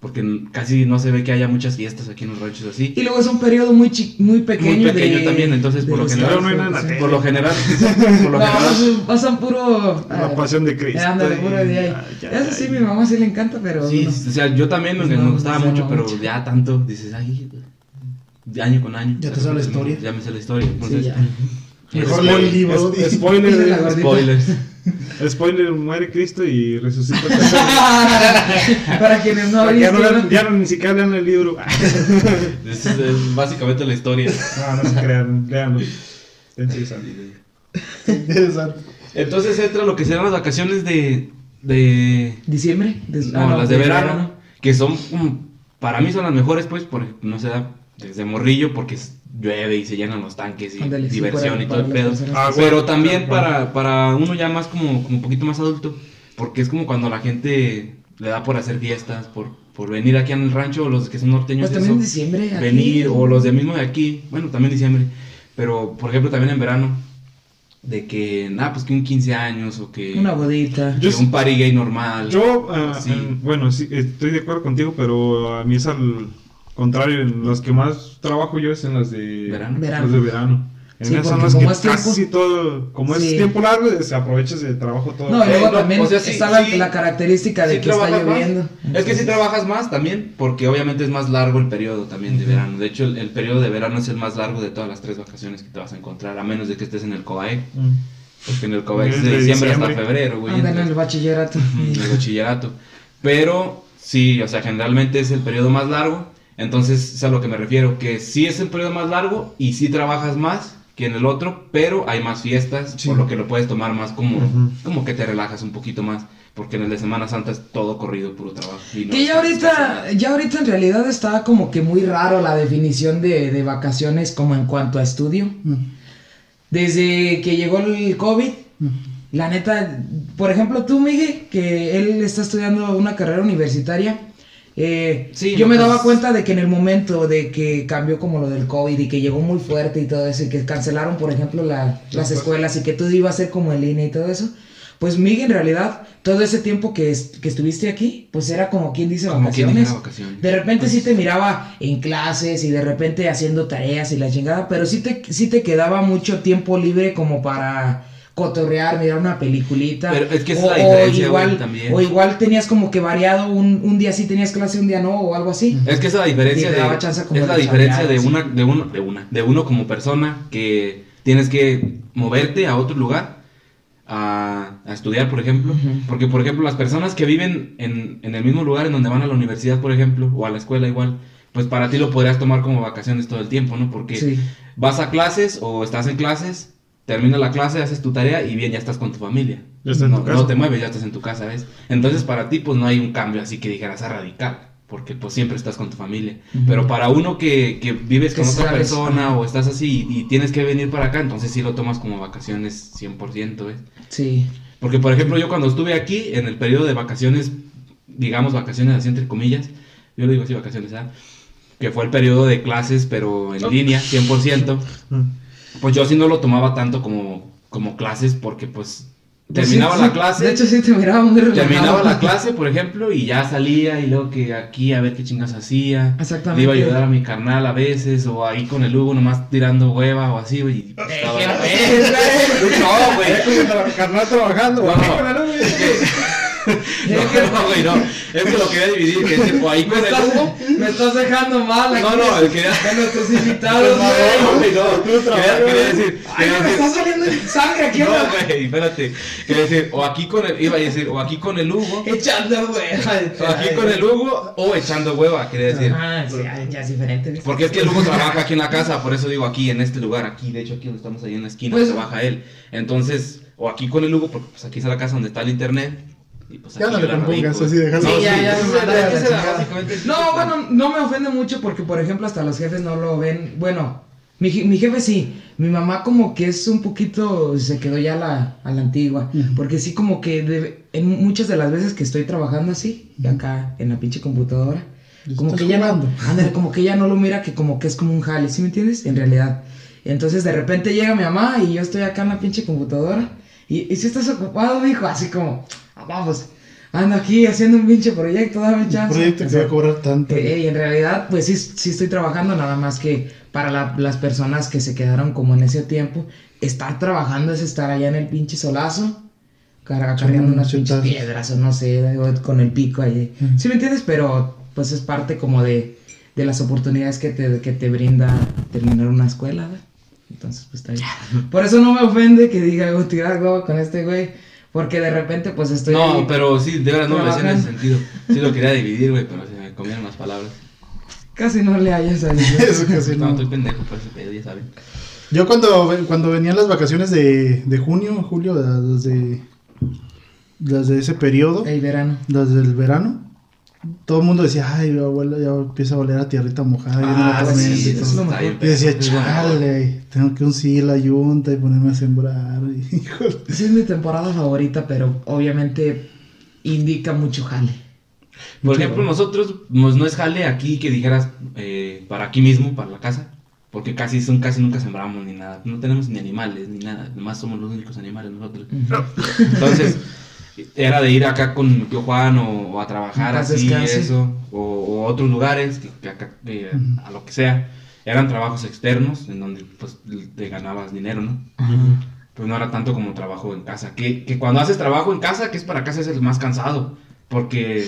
Porque casi no se ve que haya muchas fiestas aquí en los ranchos así. Y luego es un periodo muy, chi- muy pequeño. Muy pequeño de- también, entonces por lo general, no sí. tele. por lo general, *laughs* por lo No, general, pasan- puro... La ah, pasión de Cristo. Ándale, puro de ahí. Ay, ay, Eso ay. sí, mi mamá sí le encanta, pero... sí, no. o sea, yo también me, No, me gustaba no, mucho, pero mucho. ya tanto, dices, ay, de año con año. Ya te sabes la historia. Ya me sé la historia. Sí, Entonces, ya. Mejor lee el libro. Es- Dice la spoiler, gordita. Spoilers. *laughs* spoiler, muere Cristo y resucita. *laughs* Para quienes no han ya, ya no ni siquiera lean el libro. *laughs* Es, es básicamente la historia. No, no se crean, leanlo. Interesante. Interesante. Entonces entra lo que serán las vacaciones de. de ¿Diciembre? No, ah, las de verano, Que son. mm, para mí son las mejores, pues, porque no se da desde morrillo, porque es- llueve y se llenan los tanques y Ándale, sí, diversión para- y todo el pedo. Ah, Pero también para, para uno ya más como, como un poquito más adulto, porque es como cuando la gente le da por hacer fiestas, por, por venir aquí en el rancho, los que son norteños, Pues también en eso, diciembre. aquí. venir, o los de mismo de aquí, bueno, también diciembre, pero por ejemplo también en verano, de que, nada, pues que un 15 años o que, Una bodita. que Yo- un party gay normal. Yo, ah, Sí. en- bueno, sí, estoy de acuerdo contigo, pero a mí es al contrario. En las que más trabajo yo es en las de Verano. Verano. Las de verano. En Sí, esas son las como que es tiempo- casi todo, como Sí. es tiempo largo, se aprovechas de trabajo todo. No, y luego Eh, no, también o sea, sí, está la, sí. la característica de Sí que está más. lloviendo. Es que si trabajas más también, porque obviamente es más largo el periodo también de verano. De hecho, el, el periodo de verano es el más largo de todas las tres vacaciones que te vas a encontrar, a menos de que estés en el COAE, Mm. porque en el COAE es de de diciembre hasta febrero, güey. Andan en el bachillerato. El bachillerato. Pero sí, o sea, generalmente es el periodo más largo. Entonces, es a lo que me refiero, que sí es el periodo más largo y sí trabajas más que en el otro, pero hay más fiestas, Sí. por lo que lo puedes tomar más como, como que te relajas un poquito más, porque en el de Semana Santa es todo corrido, puro trabajo. y no Que ya ahorita, ya ahorita en realidad está como que muy raro la definición de, de vacaciones como en cuanto a estudio. Mm. Desde que llegó el COVID, Mm. la neta, por ejemplo tú, Miguel, que él está estudiando una carrera universitaria, eh, Sí, yo no, me daba pues- cuenta de que en el momento de que cambió como lo del COVID y que llegó muy fuerte y todo eso, y que cancelaron, por ejemplo, la- las pues. escuelas y que todo iba a ser como en línea y todo eso, pues Miguel, en realidad, todo ese tiempo que, es- que estuviste aquí, pues era como quien dice Como quien vacaciones. De repente sí te miraba en clases y de repente haciendo tareas y la chingada, pero sí te, sí te quedaba mucho tiempo libre como para cotorrear, mirar una peliculita. Pero es que esa o, es la diferencia, igual, güey, también. o igual tenías como que variado, un, un día sí tenías clase, un día no, o algo así. Es que esa es la diferencia de, es la diferencia de una, de uno, de una, de uno como persona que tienes que moverte a otro lugar a, a estudiar, por ejemplo, Ujú. porque por ejemplo las personas que viven en, en el mismo lugar en donde van a la universidad, por ejemplo, o a la escuela igual, pues para ti lo podrías tomar como vacaciones todo el tiempo, ¿no? Porque Sí. vas a clases o estás en clases, termina la clase, haces tu tarea y bien, ya estás con tu familia. Ya estás en no, tu casa. no te mueves, ya estás en tu casa, ¿ves? Entonces para ti pues no hay un cambio así que dijeras a radical, porque pues siempre estás con tu familia. Pero para uno que, que vives Que con otra sabes, persona o estás así y, y tienes que venir para acá, entonces sí lo tomas como vacaciones 100%, ¿ves? Sí. Porque por ejemplo yo cuando estuve aquí en el periodo de vacaciones, digamos vacaciones así entre comillas, yo le digo así vacaciones, ¿ah? Que fue el periodo de clases pero en línea, 100%. Mm. Pues yo sí no lo tomaba tanto como, como clases porque pues Pues terminaba sí, la sí. clase. De hecho, sí te miraba muy relajado. Terminaba la clase, por ejemplo, y ya salía y luego que aquí a ver qué chingas hacía. Exactamente. Le iba a ayudar a mi carnal a veces, o ahí con el Hugo nomás tirando hueva o así, güey. y pues, estaba- *laughs* No, güey. Carnal trabajando, No, güey. *laughs* *laughs* No, güey, no. Es que lo quería dividir, que es, o ahí con Me el estás, Hugo. me estás dejando mal aquí. No, no, el quería. De nuestros *laughs* invitados, No, güey. güey, no. Quería, quería decir. Ay, quería me decir- está saliendo sangre aquí. *laughs* No, ¿no? güey, espérate. Quería decir, o aquí con el. Iba a decir, o aquí con el Hugo. Echando, güey. O aquí con el Hugo, o echando hueva, quería decir. Ah, sí, ya, ya es diferente. ¿viste? Porque es que el Hugo trabaja aquí en la casa, por eso digo aquí, en este lugar, aquí, de hecho aquí donde estamos ahí en la esquina, Pues- trabaja él. Entonces, o aquí con el Hugo, porque pues aquí es la casa donde está el internet. Y pues Ya no le compongas así, déjalo. Sí, ya, sí, ya, el No, bueno, no me ofende mucho porque, por ejemplo, hasta los jefes no lo ven. Bueno, mi, mi jefe sí. Mi mamá como que es un poquito, se quedó ya a la, a la antigua. Porque sí como que de- en muchas de las veces que estoy trabajando así, y acá en la pinche computadora, como que ya no, ándale, como que ya no lo mira que como que es como un jale, ¿sí me entiendes? En realidad. Entonces de repente llega mi mamá y yo estoy acá en la pinche computadora. Y, y si estás ocupado, mijo, así como, "Ah, vamos, ando aquí haciendo un pinche proyecto, dame Un chance. proyecto que va a cobrar tanto. Eh, y en realidad, pues sí, sí estoy trabajando, nada más que para la- las personas que se quedaron como en ese tiempo, estar trabajando es estar allá en el pinche solazo, car- cargando unas pinches piedras o no sé, o con el pico ahí. Ujú. ¿Sí me entiendes? Pero pues es parte como de, de las oportunidades que te, que te brinda terminar una escuela. Entonces, pues está bien. Por eso no me ofende que diga, tirar globo con este güey. Porque de repente, pues estoy. No, ahí pero sí, de verdad no lo decía en ese sentido. Sí lo quería *laughs* dividir, güey, pero se me comieron las palabras. Casi no le hayas *laughs* salido. Eso casi No, no. estoy pendejo por ese pedo, ya saben. Yo cuando, cuando venían las vacaciones de, de junio, julio, las de, las de ese periodo, El verano. las del verano, todo el mundo decía, ay, abuela, ya empieza a oler a tierrita mojada. Ah, tormenta sí, y eso todo. es lo está mejor. bien, Y decía, chale, tengo que unir la yunta y ponerme a sembrar. *laughs* y-. Sí es mi temporada favorita, pero obviamente indica mucho jale. Por ejemplo, nosotros, pues, no es jale aquí que dijeras eh, para aquí mismo, para la casa, porque casi, son, casi nunca sembramos ni nada. No tenemos ni animales ni nada, nomás somos los únicos animales nosotros. Entonces, era de ir acá con mi tío Juan o, o a trabajar así, descanse. eso, o, o otros lugares, que, que acá, que Ujú. a lo que sea. Eran trabajos externos en donde pues te ganabas dinero, ¿no? Ajá. Pues no era tanto como trabajo en casa. Que, que cuando haces trabajo en casa, que es para casa, es el más cansado. Porque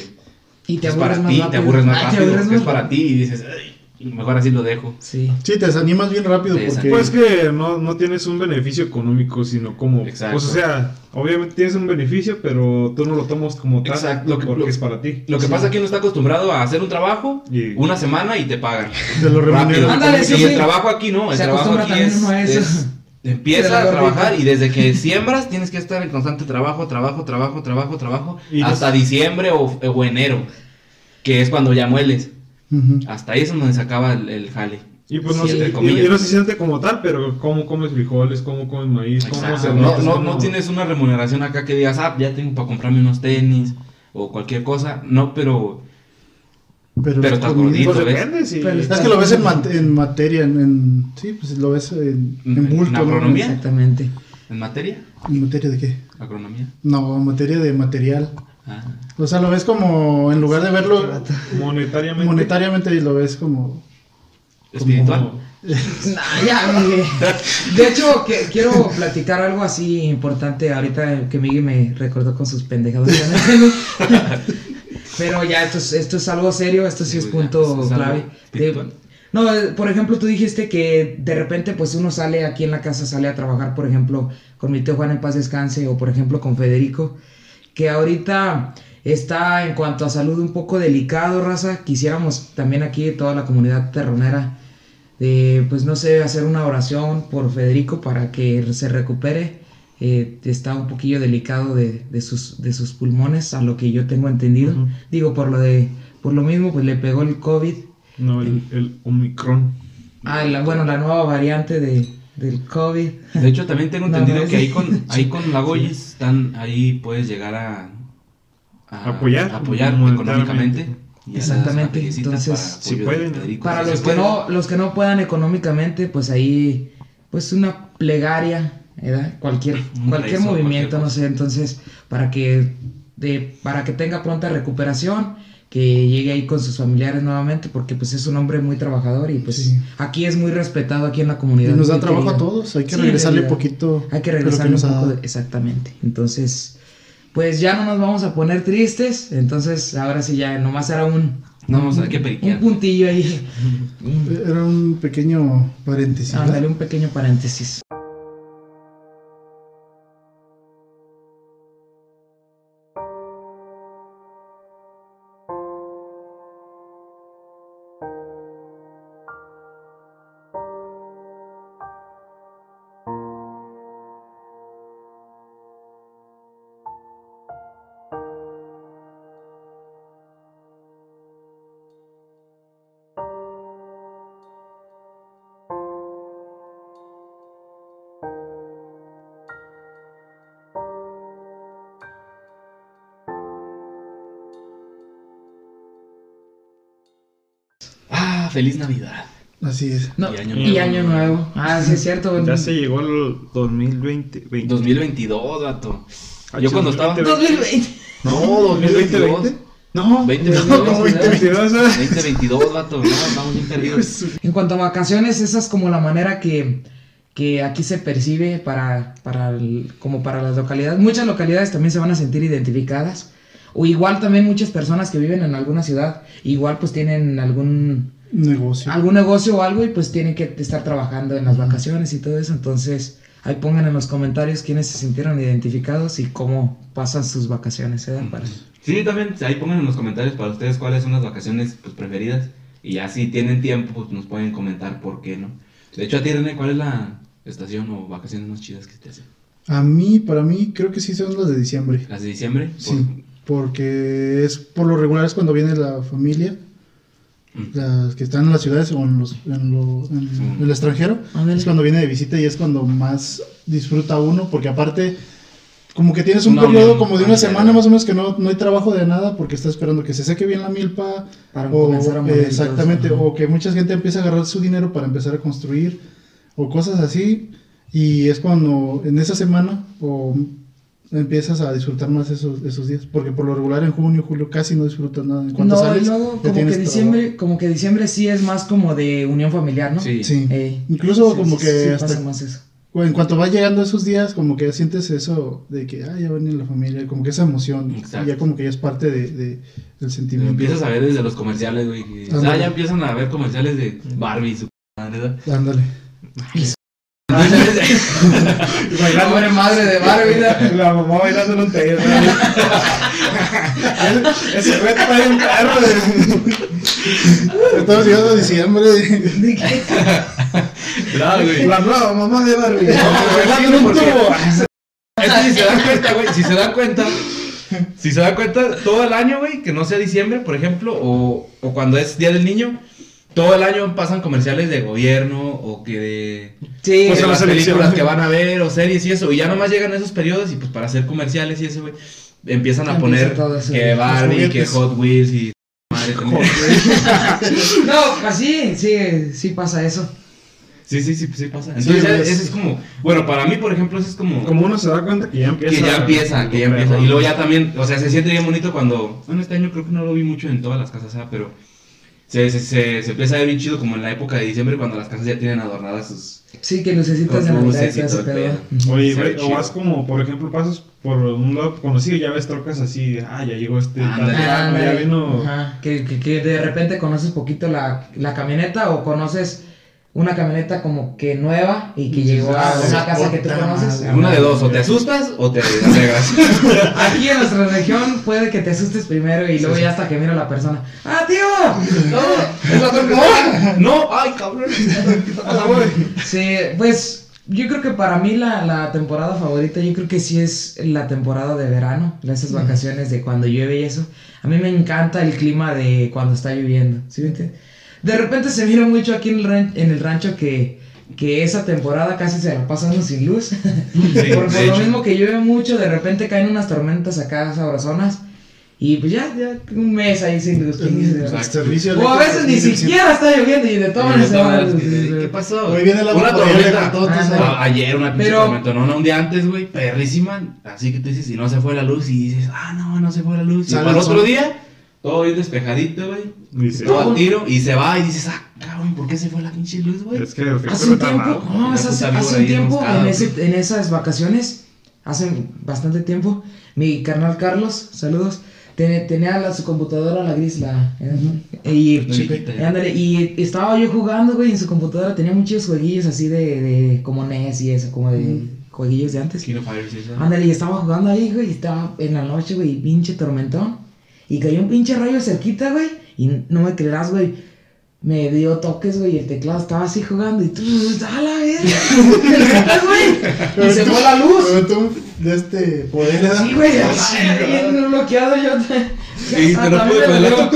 Y te es aburres para ti, te aburres más Ah, rápido, aburres que es para ti y dices, "Ay, mejor así lo dejo. Sí. Sí, te desanimas bien rápido Te porque... Pues que no, no tienes un beneficio económico, sino como... Exacto. Pues o sea, obviamente tienes un beneficio, pero tú no lo tomas como tal Exacto, lo que- porque lo- es para ti. Lo que Sí. pasa es que uno está acostumbrado a hacer un trabajo Y- una semana y te pagan. Te lo. Ándale, sí, y sí. el trabajo aquí no, el Se trabajo acostumbra aquí es, uno a eso. es- *laughs* trabajar y desde que siembras tienes que estar en constante trabajo, trabajo, trabajo, trabajo, trabajo, Y hasta diciembre o, o enero, que es cuando ya mueles. Hasta ahí es donde se acaba el, el jale. Y pues no, Sí, se, entre y- comillas. y no se siente como tal, pero cómo comes frijoles, cómo comes maíz, cómo se No, no, no tienes una remuneración acá que digas, ah, ya tengo para comprarme unos tenis o cualquier cosa. No, pero Pero, Pero estás comiendo- gordito, Pues ¿ves? depende, sí. Pero Es que lo ves en, mat- en materia, en, en- Sí, pues lo ves en, en En bulto, ¿no? agronomía. Exactamente. en materia, ¿En materia de qué? agronomía. No, en materia de material. Ah. O sea, lo ves como, en lugar de verlo Monetariamente. monetariamente, lo ves como... Espiritual. como- *laughs* Nah, ya, Miguel. De hecho, que, quiero platicar algo así importante ahorita que Miguel me recordó con sus pendejadas. Pero ya, esto es, esto es algo serio, esto sí es punto ya, clave. De- no, por ejemplo, tú dijiste que de repente pues uno sale aquí en la casa, sale a trabajar, por ejemplo, con mi tío Juan en paz descanse o por ejemplo con Federico, que ahorita está en cuanto a salud un poco delicado, raza. Quisiéramos también aquí toda la comunidad terronera de, pues no sé, hacer una oración por Federico para que se recupere. Eh, está un poquillo delicado de, de sus, de sus pulmones, a lo que yo tengo entendido. Digo, por lo de, por lo mismo, pues le pegó el COVID. No, el, el Omicron. Ah, la- bueno, la nueva variante de, del COVID. De hecho, también tengo *laughs* entendido no, que ahí con, ahí con la Goyis están, ahí puedes llegar a, a Apoyar apoyar económicamente. Exactamente, entonces, para si pueden, Federico. Para los que no, los que no puedan económicamente, pues ahí, pues una plegaria, ¿verdad? Cualquier, Un cualquier rezo, movimiento, cualquier no sé, entonces, para que, de, para que tenga pronta recuperación, que llegue ahí con sus familiares nuevamente, porque pues es un hombre muy trabajador y pues Sí. aquí es muy respetado aquí en la Y comunidad. nos da trabajo a todos, hay que Sí, regresarle realidad. poquito. Hay que regresarle un poco, de- exactamente. Entonces, pues ya no nos vamos a poner tristes, entonces ahora sí ya nomás era un, No, vamos a hay que un puntillo ahí. Era un pequeño paréntesis. Ándale, un pequeño paréntesis. Feliz Navidad. Así es. No, Y año y nuevo. año nuevo. Ah, sí, es cierto. Ya se llegó el 2020. 20. 2022, vato. Ah, Yo cuando estaba... 2020. 2020. No, *laughs* 2022. 2020. No, 2022. no, como 2022. ¿eh? 2022, vato. No, estamos bien perdidos. En cuanto a vacaciones, esa es como la manera que, que aquí se percibe para, para el- como para las localidades. Muchas localidades también se van a sentir identificadas. O igual también muchas personas que viven en alguna ciudad, igual pues tienen algún Negocio. algún negocio o algo y pues tienen que estar trabajando en las vacaciones y todo eso. Entonces, ahí pongan en los comentarios quiénes se sintieron identificados y cómo pasan sus vacaciones, ¿eh? Para... Sí, también ahí pongan en los comentarios para ustedes cuáles son las vacaciones pues, preferidas. Y ya si tienen tiempo, pues nos pueden comentar por qué, ¿no? De hecho, a ti, René, ¿cuál es la estación o vacaciones más chidas que te hacen? A mí, para mí, creo que sí son las de diciembre. ¿Las de diciembre? Sí, porque es por lo regular es cuando viene la familia. Las que están en las ciudades o en, los, en, lo- en Mm. el extranjero. Ándale. Es cuando viene de visita y es cuando más disfruta uno, porque aparte, como que tienes un No, periodo no, como de una no, semana más o menos que no, no hay trabajo de nada porque está esperando que se seque bien la milpa. Para o, comenzar a eh, exactamente, o que mucha gente empieza a agarrar su dinero para empezar a construir o cosas así. Y es cuando en esa semana o empiezas a disfrutar más esos, esos días. Porque por lo regular en junio, julio casi no disfrutas nada. En cuanto No, sales, y luego ya como que diciembre, como que diciembre sí es más como de unión familiar, ¿no? Sí. Sí. Eh, Incluso sí, como sí, que sí hasta pasa más eso. o en cuanto va llegando esos días, como que sientes eso de que, ah, ya va a venir la familia, como que esa emoción, Exacto. ya como que ya es parte de, de- del sentimiento. Empiezas a ver desde los comerciales, güey. Ah, ya empiezan a ver comerciales de Barbie y su. Ándale. *laughs* Bailando. Pobre madre de Barbie, ¿no? La mamá bailando en un taller. *laughs* Ese reto trae un carro de. Estamos llegando a diciembre. ¿De qué? Claro, güey. La nueva mamá de Barbie. Sí, Bailando en un tubo. Si se dan cuenta, güey, si se dan cuenta, si se dan cuenta, todo el año, güey, que no sea diciembre, por ejemplo, o, o cuando es Día del Niño, todo el año pasan comerciales de gobierno o que de Sí, Pues de a las las películas que van a ver o series y eso, y ya nomás llegan esos periodos y pues para hacer comerciales y eso, güey, empiezan a Empieza poner eso, que Barbie, que. Hot Wheels y madre. *laughs* No, así, sí, sí pasa eso. Sí, sí, sí, sí pasa. Entonces, ya, pues. ese es como, bueno, para mí, por ejemplo, ese es como Como uno se da cuenta que ya empieza. que ya empieza, que ya empieza. Y luego ya también, o sea, se siente bien bonito cuando. Bueno, este año creo que no lo vi mucho en todas las casas, ¿sabes? pero se, se, se, se empieza a ver bien chido como en la época de diciembre cuando las casas ya tienen adornadas sus. Sí, que lucecitas de Navidad. Oye, güey, o vas como, por ejemplo, pasas por un lado conocido y ya ves trocas así, ah, ya llegó este. Tal, ya vino. Ajá, Que, que, que de repente conoces poquito la, la camioneta o conoces una camioneta como que nueva y que llegó a "Ah, una casa que tú conoces. madre". Una de dos, o te asustas o te *laughs* alegras. Aquí en nuestra región puede que te asustes primero y luego ya hasta que mira la persona. ¡Ah, tío! no, es. *laughs* No, ay, cabrón. Sí, pues yo creo que para mí la, la temporada favorita, yo creo que sí es la temporada de verano, esas vacaciones de cuando llueve y eso. A mí me encanta el clima de cuando está lloviendo, ¿sí me entiendes? De repente se mira mucho aquí en el, ran- en el rancho que, que esa temporada casi se la pasa uno sin luz. *laughs* por por de lo hecho. mismo que llueve mucho, de repente caen unas tormentas acá sabrosonas. Y pues ya, ya un mes ahí sin luz. O a veces ni siquiera está lloviendo y de todas maneras. ¿Qué pasó? Hoy viene la Una por tormenta. Ah, Ayer una pinche tormenta, no, no, un día antes, güey, perrísima. Así que tú dices, y no se fue la luz, y dices, ah, no, no se fue la luz. Y para el otro día, todo bien despejadito, güey. Dice, Todo al tiro, y se va, y dices, ah, cabrón, ¿por qué se fue la pinche luz, güey? es que Hace un tiempo, no, hace, un tiempo, en, ese- en esas vacaciones, hace bastante tiempo, mi carnal Carlos, saludos, te- tenía la, su computadora, la gris, la... Y, viejita, ya. ándale, y estaba yo jugando, güey, en su computadora, tenía muchos jueguillos así de, de como NES y eso, como de jueguillos de antes. Y. Ándale, y estaba jugando ahí, güey, y estaba en la noche, güey, pinche tormentón. Y cayó un pinche rayo cerquita, güey. Y no me creerás, güey. Me dio toques, güey, y el teclado estaba así jugando y tú, ¡a la verga! *laughs* güey! Y se fue la luz. Pero tú, de este poder, ¿verdad? Sí, güey, así, bien bloqueado yo. Y hasta te no pude con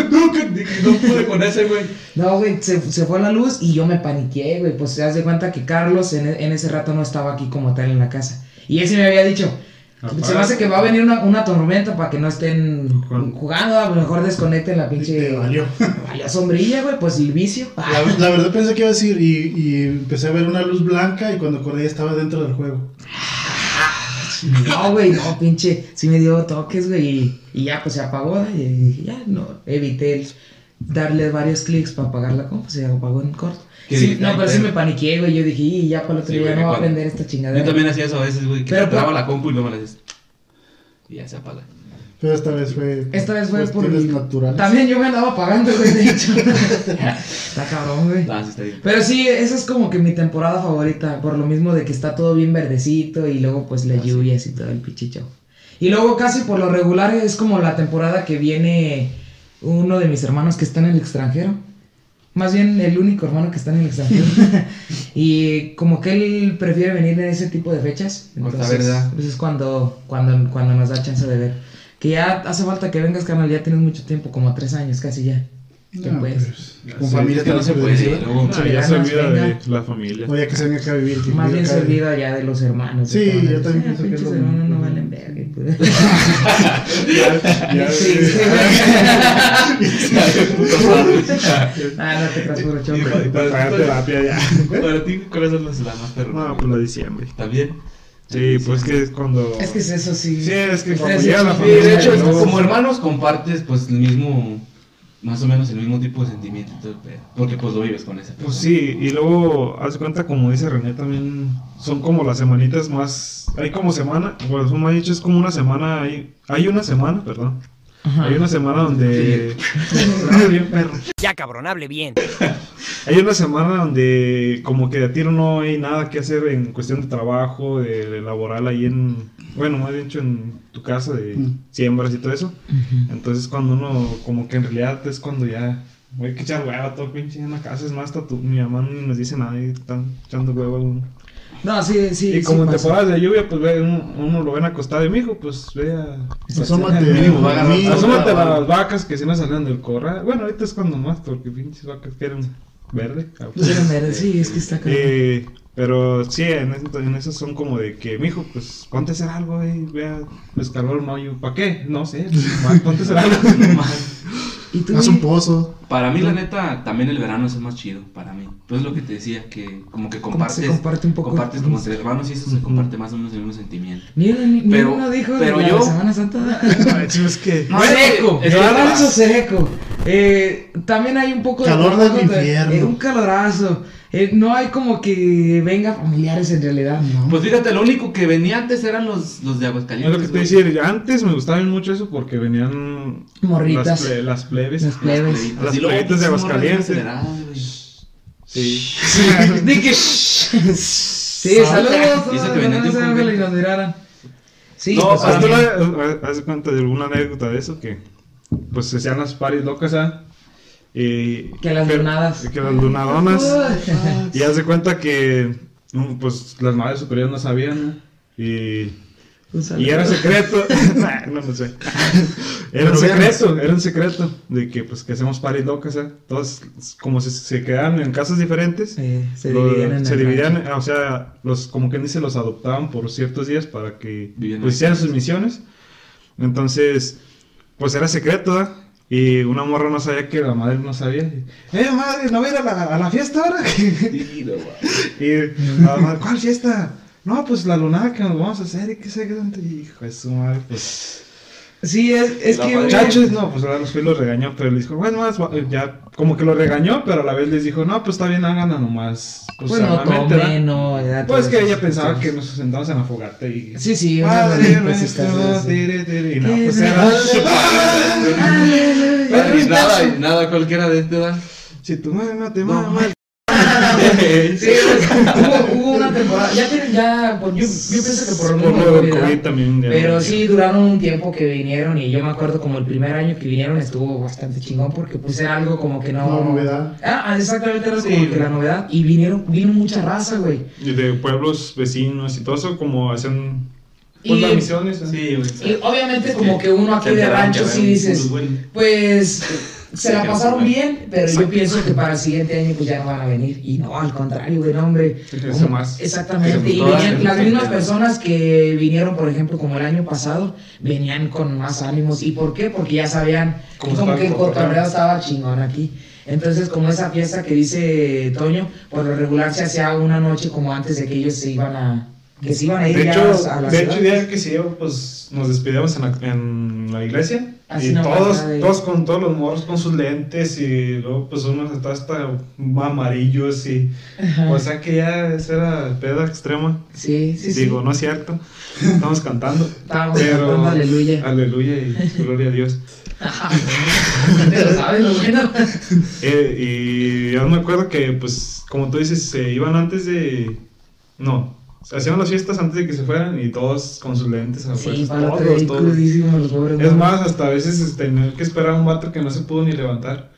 no, pude con ese, güey. No, güey, se, se fue la luz y yo me paniqué, güey. Pues se das de cuenta que Carlos en, en ese rato no estaba aquí como tal en la casa. Y él sí me había dicho, se me hace que va a venir una, una tormenta para que no estén jugando, a lo mejor desconecten la Y pinche... te valió. *laughs* Valió sombrilla, güey, pues el vicio. La, la verdad pensé que iba a decir y, y empecé a ver una luz blanca y cuando corrí estaba dentro del juego. *laughs* No, güey, no, pinche, sí me dio toques, güey, y, y ya, pues se apagó, y dije, ya, no, evité el darle varios clics para apagar la compu, se apagó en corto. Sí, no, pero sí me paniqué, güey, yo dije, y ya para el otro Sí, día güey, no va a cuando- prender esta Yo chingadera. también hacía eso a veces, güey, que Pero, te traba la compu y luego me la dices. Y ya se apaga. Pero esta vez fue. Esta vez fue por. naturales. También yo me andaba pagando, güey, de hecho. *laughs* está cabrón, güey. Ah, sí, está bien. Pero sí, esa es como que mi temporada favorita, por lo mismo de que está todo bien verdecito y luego pues las lluvias y todo el pichicho. Y luego casi por lo regular es como la temporada que viene uno de mis hermanos que está en el extranjero. Más bien el único hermano que está en el extranjero. *laughs* y como que él prefiere venir en ese tipo de fechas. Pues, la Entonces, verdad. pues es cuando, cuando, cuando nos da chance de ver. Que ya hace falta que vengas, carnal, ya tienes mucho tiempo, como tres años casi ya. Que No, pues. pues, con familia que no se también puede, decir. No, ya se olvida de la familia. O ya que se venga acá a vivir. que Más bien se olvida ya de los hermanos. Sí, yo también Ah, pienso que es pinches lo hermanos no valen verga. pues. Ya. Ah, no te creas, puro chongo. Y para pagar terapia ya. Para ti, ¿cuáles son las más? No, pues la de diciembre. ¿También? Sí, pues que es cuando. Es que es eso, sí. Sí, es que cuando llega la familia. de hecho, como hermanos compartes pues el mismo, más o menos el mismo tipo de sentimiento y todo el pedo. Porque pues lo vives con esa persona. Pues sí, y luego, haz cuenta, como dice René, también son como las semanitas más. Hay como semana, pues me ha dicho, es como una semana. Hay, hay una semana, perdón. Ajá. Hay una semana donde. *laughs* Bien, perro. Ya, cabrón, hable bien. *laughs* *laughs* Hay una semana donde, como que a tiro no hay nada que hacer en cuestión de trabajo, de, de laboral ahí en. Bueno, más dicho, en tu casa, de Mm. siembras y todo eso. Entonces, cuando uno, como que en realidad es cuando ya. Hay que echar huevo todo pinche en la casa. Es más, hasta tu, mi mamá ni nos dice nada y están echando huevo. uno. No, sí, sí. y sí como en pasa. temporadas de lluvia, pues ve, uno, uno lo ven acostado y mi hijo, pues ve a. Asómate. Mínimo, a Asómate a las vacas que si no salieron del corral. Bueno, ahorita es cuando más, porque pinches vacas quieren verde. Sí, mira, Sí, es que está cabrón. Eh, pero sí, en, eso- en esos son como de que, mijo, pues ponte a hacer algo, eh, vea, escarbar un hoyo. ¿Para qué? No sé, pues, ponte a hacer algo. *laughs* ¿Y tú? Haz un pozo. Para mí, la neta, también el verano es el más chido, para mí. Pues lo que te decía, que como que compartes, se comparte un poco. compartes como entre hermanos y eso se comparte más o menos el mismo sentimiento. Ni uno, ni, ni Pero- uno dijo pero de la yo- Semana Santa. Es que. No, seco, es que- seco. Eh, también hay un poco Calor del de- infierno. eh, un calorazo. Eh, no hay como que venga familiares en realidad, ¿no? Pues fíjate, lo único que venía antes eran los, los de Es Aguascalientes. lo que te decía, antes me gustaba mucho eso porque venían Morritas. las, ple- las plebes. Las plebes. plebitas. Las plebitas de pues, Aguascalientes. Sí. *laughs* Que- Sí, saludos. Y eso que no, venían no. Sí, No, pues, ¿Haz tú también. la- haz de cuenta de alguna anécdota de eso? Que pues se hacían las paris locas, ¿ah? Y, Que las pero- lunadas. Que las lunadonas. Uy. *laughs* y haz de cuenta que pues las madres superiores no sabían, ¿no? Y, y era secreto. *laughs* *laughs* no, no sé. Era un secreto, era un secreto de que pues que hacemos paris locas, ¿ah? Todos como se, se quedaban en casas diferentes. Eh, se lo- dividían en se dividían, rancho. o sea, los, como quien dice, los adoptaban por ciertos días para que Vivían pues, hicieran sus misiones. Entonces, pues era secreto, ¿verdad? Y una morra no sabía que la madre no sabía. ¡Eh, madre, no voy a ir a la, a la fiesta ahora! *laughs* Y la madre, ¿cuál fiesta? No, pues la lunada que nos vamos a hacer y qué sé qué. tanto". Y, Hijo de su madre, pues. Sí, es, es que. Muchachos, no, pues ahora los fui y los regañó, pero les dijo, bueno, más, ya, como que lo regañó, pero a la vez les dijo, no, pues está bien, hagan nomás. Pues, Bueno, sanamente, ¿verdad?". tomé, no. era Pues que ella pensaba que nos sentamos en la fogata y. Sí, sí, una Padre nuestro, tire, tire", y no, pues era. Nada, nada cualquiera de este edad. Si tu madre no te No, mama. Sí, hubo, hubo una temporada. Ya tienen, ya. pues, yo, yo pienso que por lo del COVID, también. ya Pero no- sí duraron un tiempo que vinieron y yo me acuerdo como el primer año que vinieron estuvo bastante chingón porque pues era algo como que no... Una novedad. Ah, ah, exactamente, era Sí, como que la novedad. Y vinieron, vino mucha raza, güey. Y de pueblos vecinos y todo eso, como hacían. Pues Y- las misiones. ¿eh? Sí, güey. Y obviamente como que uno aquí de rancho sí dices, pues se la pasaron bien, pero yo pienso que para el siguiente año pues ya no van a venir. Y no, al contrario, no, hombre. Como- más. Exactamente. Y venían, las mismas personas que vinieron, por ejemplo, como el año pasado, venían con más ánimos. ¿Y por qué? Porque ya sabían como que el cotorreo estaba chingón aquí. Entonces, como esa fiesta que dice Toño, por lo regular se hacía una noche como antes de que ellos se iban a, que se iban De hecho, a la de ciudad. hecho, día que se iba, pues nos despidíamos en la, en la iglesia. Así y todos, de- todos con todos los morros con sus lentes y luego pues unos hasta, hasta amarillos y... Ajá. O sea que ya esa era peda extrema. Sí, sí, sí. Digo, no es cierto. Estamos cantando. Estábamos Pero... cantando aleluya. Aleluya y gloria a Dios. Te lo sabes, lo bueno. *laughs* Eh, y yo me acuerdo que, pues, como tú dices, se iban antes de... No, se hacían las fiestas antes de que se fueran y todos con sus lentes Sí, para otro todos, todos. crudísimos los pobres. Es más, hasta a veces este, tener que esperar a un vato que no se pudo ni levantar.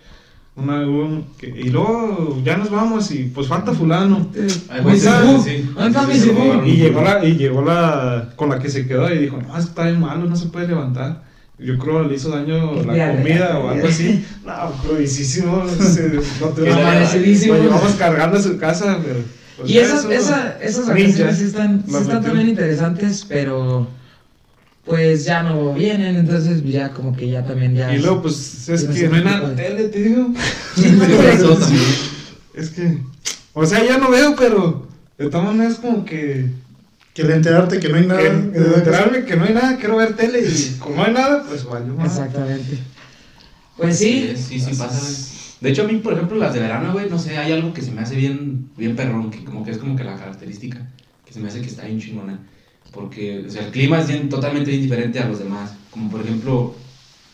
Una, un- que- y luego ya nos vamos y pues falta fulano. Sí, sí. ¿Dónde está mi Sí, sí, sí, sí. Y llegó la, y llegó la con la que se quedó y dijo, no, está bien malo, no se puede levantar. Yo creo que le hizo daño la Ya, comida ya, o ya. algo así. No, crudísimo. *laughs* no te. Lo llevamos cargando a su casa, pero. Pues, Y ya esas, esa, esas sí están, sí están también interesantes, pero pues ya no vienen, entonces ya como que ya también ya... Y luego, pues, es Sí, que sí, no hay sí, nada sí. tele, te digo. Sí. Es que. O sea, ya no veo, pero. De todas maneras, como que. Que de enterarte que no hay nada. que de enterarme que no hay nada, quiero ver tele y como no hay nada, pues vale. Exactamente. Pues sí, Sí, sí, pasa, güey. De hecho, a mí, por ejemplo, las de verano, güey, no sé, hay algo que se me hace bien, bien perrón, que como que es como que la característica, que se me hace que está bien chingona. Porque, o sea, el clima es bien, totalmente bien diferente a los demás. Como por ejemplo,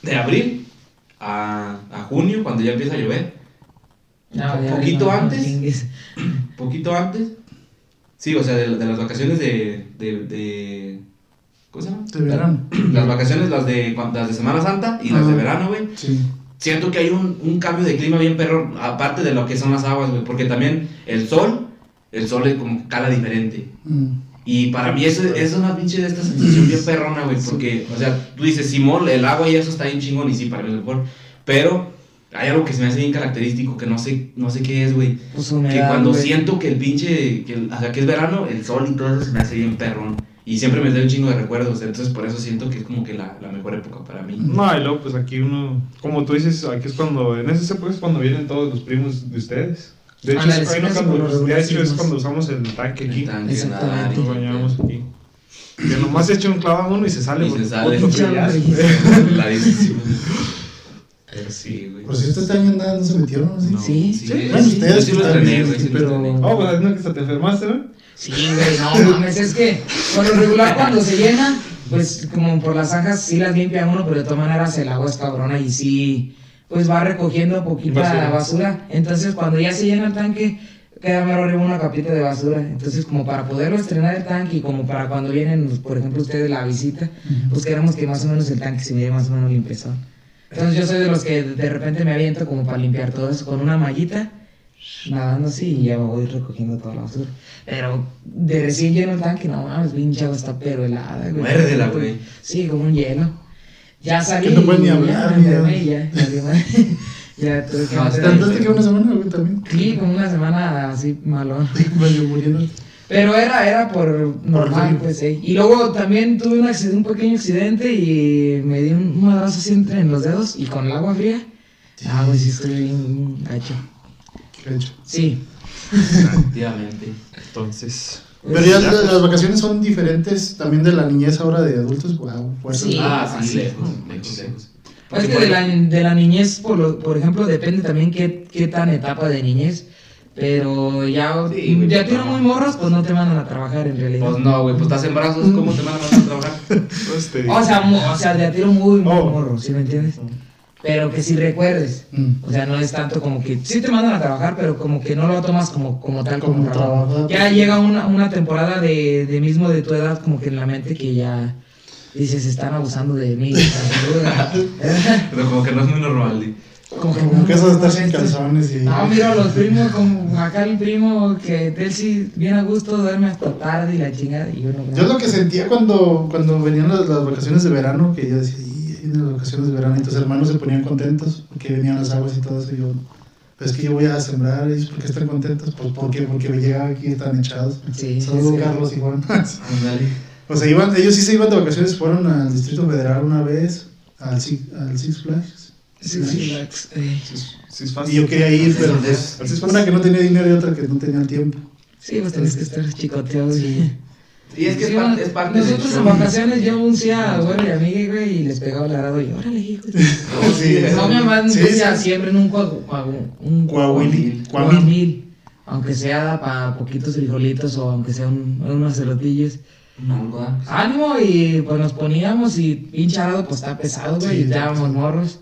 de abril a, a junio, cuando ya empieza a llover, No, ya, poquito no, no antes. *clears throat* poquito antes. Sí, o sea, de, de las vacaciones de, de, de- ¿Cómo se llama? De verano. Las vacaciones, las de, las de Semana Santa y las de verano, güey. Sí. Siento que hay un, un cambio de clima bien perro, aparte de lo que son las aguas, güey, porque también el sol, el sol es como cala diferente. Mm. Y para mí eso es una pinche de esta sensación bien *clears throat* perrona, güey, porque, o sea, tú dices, Simón, el agua y eso está bien chingón, y sí, para mí es mejor, pero hay algo que se me hace bien característico, que no sé, no sé qué es, güey, Pues que cuando güey. siento que el pinche, que, el- o sea, que es verano, el sol y todo eso se me hace bien perrón, y siempre me da un chingo de recuerdos, entonces por eso siento que es como que la, la mejor época para mí. No, y luego, pues aquí uno. Como tú dices, aquí es cuando. En esa época es cuando vienen todos los primos de ustedes. De hecho, Ándale, es, sí, ahí no casi cuando- de hecho, sí es cuando usamos el tanque aquí. El tanque, Exactamente. nadar, Nos bañamos aquí. Que nomás echa un clavo a uno y se sale. Y se sale. Clarísimo. *laughs* Pero sí, güey. Por si este año nada, no se metieron, ¿no? No, Sí. sí, Bueno, sí, ustedes sí lo están estrené, bien, güey, sí pero-. Oh, pues no que hasta te enfermaste, ¿no? Sí, güey, no mames, es que por lo regular cuando se llena, pues como por las zanjas sí las limpia uno, pero de todas maneras el agua es cabrona y sí, pues va recogiendo poquita Basura. basura. Entonces cuando ya se llena el tanque, queda mero arriba una capita de basura. Entonces como para poderlo estrenar el tanque y como para cuando vienen, por ejemplo, ustedes la visita, pues queremos que más o menos el tanque se mire más o menos limpiezón. Entonces yo soy de los que de repente me aviento como para limpiar todo eso con una mallita nadando así y ya me voy recogiendo toda la basura. Pero de recién lleno el tanque, no mames, pinche agua está pero helada, güey. Muérdela, güey. Sí, como un hielo. Ya salí. Que no puedes ni ya hablar, me ni ya, ya, ya, *laughs* ya tuve que No, ahí. ¿Tardaste que una semana, güey, también? Sí, como una semana así malón. Medio muriendo. Pero era, era por normal, pues, sí. Y luego también tuve un, accidente, un pequeño accidente y me di un madrazo así entre en los dedos y con el agua fría. Ah, güey, sí estoy bien gacho. Hecho. Sí. Efectivamente. Entonces. Pero ya la- las vacaciones son diferentes también de la niñez ahora de adultos. Wow. Sí. Ah, sí, sí. lejos, lejos, lejos. Es que de la, de la niñez, por, lo- por ejemplo, depende también qué, qué tan etapa de niñez. Pero ya, Sí, güey, ya tienen muy morros, pues no te mandan a trabajar en realidad. Pues no, güey, pues estás en brazos, ¿cómo te van a trabajar? *laughs* Pues. O sea, o sea, de a tiro muy, muy Oh. morro, ¿sí me entiendes? Pero que si recuerdes. Mm. O sea, no es tanto como que sí te mandan a trabajar, pero como que no lo tomas como, como tal, como, Como trabajo. trabajo. Ya llega una, una temporada de, de mismo de tu edad, como que en la mente que ya dices, están abusando de mí. Pero como que no es muy normal, güey. como que Como no, que eso de estar no, sin calzones y. No, mira, los primos, como acá el primo, que él sí, bien a gusto, duerme hasta tarde y la chingada. Y bueno, Yo lo que sentía cuando, cuando venían las, las vacaciones de verano, que yo decía, "Y, vienen las vacaciones de verano, y tus hermanos se ponían contentos porque venían las aguas y todo eso. Y yo, pues es que yo voy a sembrar, ellos, ¿por qué están contentos? Pues porque, porque me llegaba aquí, están echados. Sí, Saludos, sí. Carlos y Juan. *laughs* O sea, iban, ellos sí se iban de vacaciones, fueron al Distrito Federal una vez, al, Six- al Six Flags. Sí, sí, Max. Sí, es Y yo quería ir, pero ¿Dónde pues, es? una que no tenía dinero y otra que no tenía el tiempo. Sí, pues tenés que estar chicoteado y... Y es que es Sí, parte, es parte Nosotros en vacaciones yo uncía a güey y amiga, güey, y les pegaba el arado y órale, hijo. *laughs* Sí, no me mandan sí, siempre en un coagu- un Coahuil- coahuil- aunque sea para poquitos frijolitos o aunque sea un- unos celotillos. Algo, ah. Ánimo y pues nos poníamos y pinche arado pues está pesado, güey, Sí, y estábamos morros.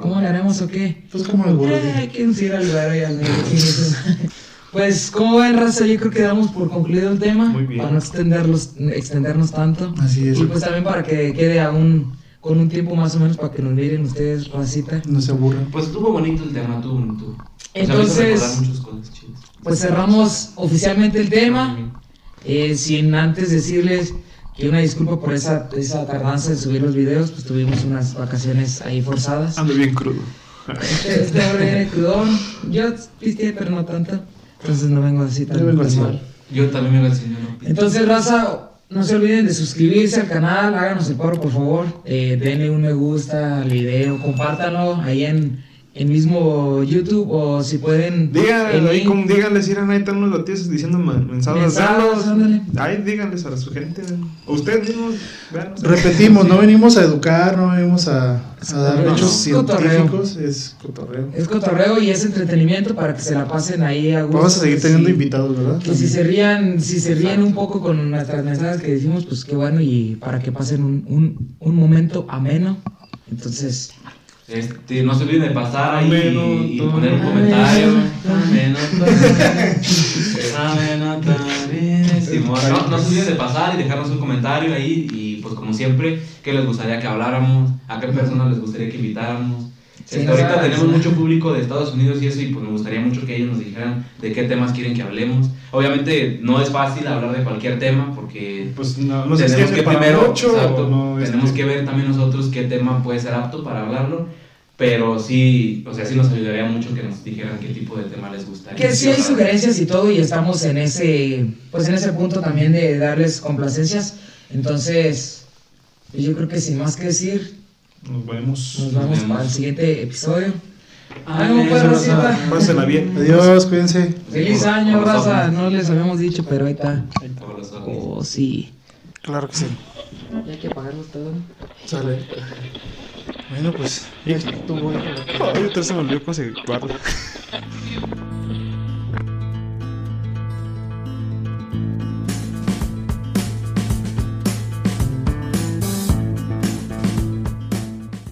¿Cómo le haremos o qué? Pues como el burro. Eh, ¿quién se irá al lugar y al medio? *laughs* Pues, como ven, raza, yo creo que damos por concluido el tema. Muy bien. Para no extenderlos, extendernos tanto. Así es. Y pues también para que quede aún con un tiempo más o menos para que nos miren ustedes, racita. No se aburran. Pues estuvo bonito el tema, estuvo bonito. O sea, Entonces- recordar muchas cosas chidas. Pues cerramos oficialmente el tema. Eh, sin antes decirles que una disculpa por esa, esa tardanza de subir los videos, pues tuvimos unas vacaciones ahí forzadas. Ando bien crudo. *laughs* Este, este viene crudón. Yo pisteé, pero no tanto. Entonces no vengo así tan, Yo vengo así. Yo también me enseñó no Entonces, raza, no se olviden de suscribirse al canal, háganos el paro por favor, eh, denle un me gusta al video, compártanlo ahí en, en mismo YouTube o si pueden... Díganle, el ahí como díganles, ir ahí están unos batidos diciendo men- mensajes. Ahí díganles a su gente. Ustedes mismos. Repetimos, no venimos a educar, no venimos a, a dar No, hechos es cotorreo. científicos, es cotorreo. Es cotorreo y es entretenimiento para que se la pasen ahí a gusto. Vamos a seguir teniendo si- invitados, ¿verdad? Que si se rían, si se ríen un poco con nuestras mensajes que decimos, pues qué bueno y para que pasen un, un, un momento ameno. Entonces, Este, no se olviden de pasar ahí Ameno, y, y poner un comentario. *laughs* No, no se olviden de pasar y dejarnos un comentario ahí. Y pues, como siempre, ¿qué les gustaría que habláramos? ¿A qué personas les gustaría que invitáramos? Sí, Este, ahorita tenemos mucho público de Estados Unidos y eso, y pues me gustaría mucho que ellos nos dijeran de qué temas quieren que hablemos. Obviamente no es fácil hablar de cualquier tema porque Pues no, no tenemos que primero, mucho, exacto, no, tenemos este, que ver también nosotros qué tema puede ser apto para hablarlo, pero sí, o sea, sí nos ayudaría mucho que nos dijeran qué tipo de tema les gustaría. Que sí hay sugerencias y todo y estamos en ese pues en ese punto también de darles complacencias. Entonces, yo creo que sin más que decir, Nos vemos. nos vemos. para el siguiente episodio. Ánimo, pues, eso, racita. Pásenla bien. Adiós, cuídense. Feliz año, raza. No les habíamos dicho, pero ahí está. Oh, sí. Claro que sí. Ya hay que apagarlos todo. Sale. Bueno, pues. Ay, ahorita se me olvidó cómo se guarda.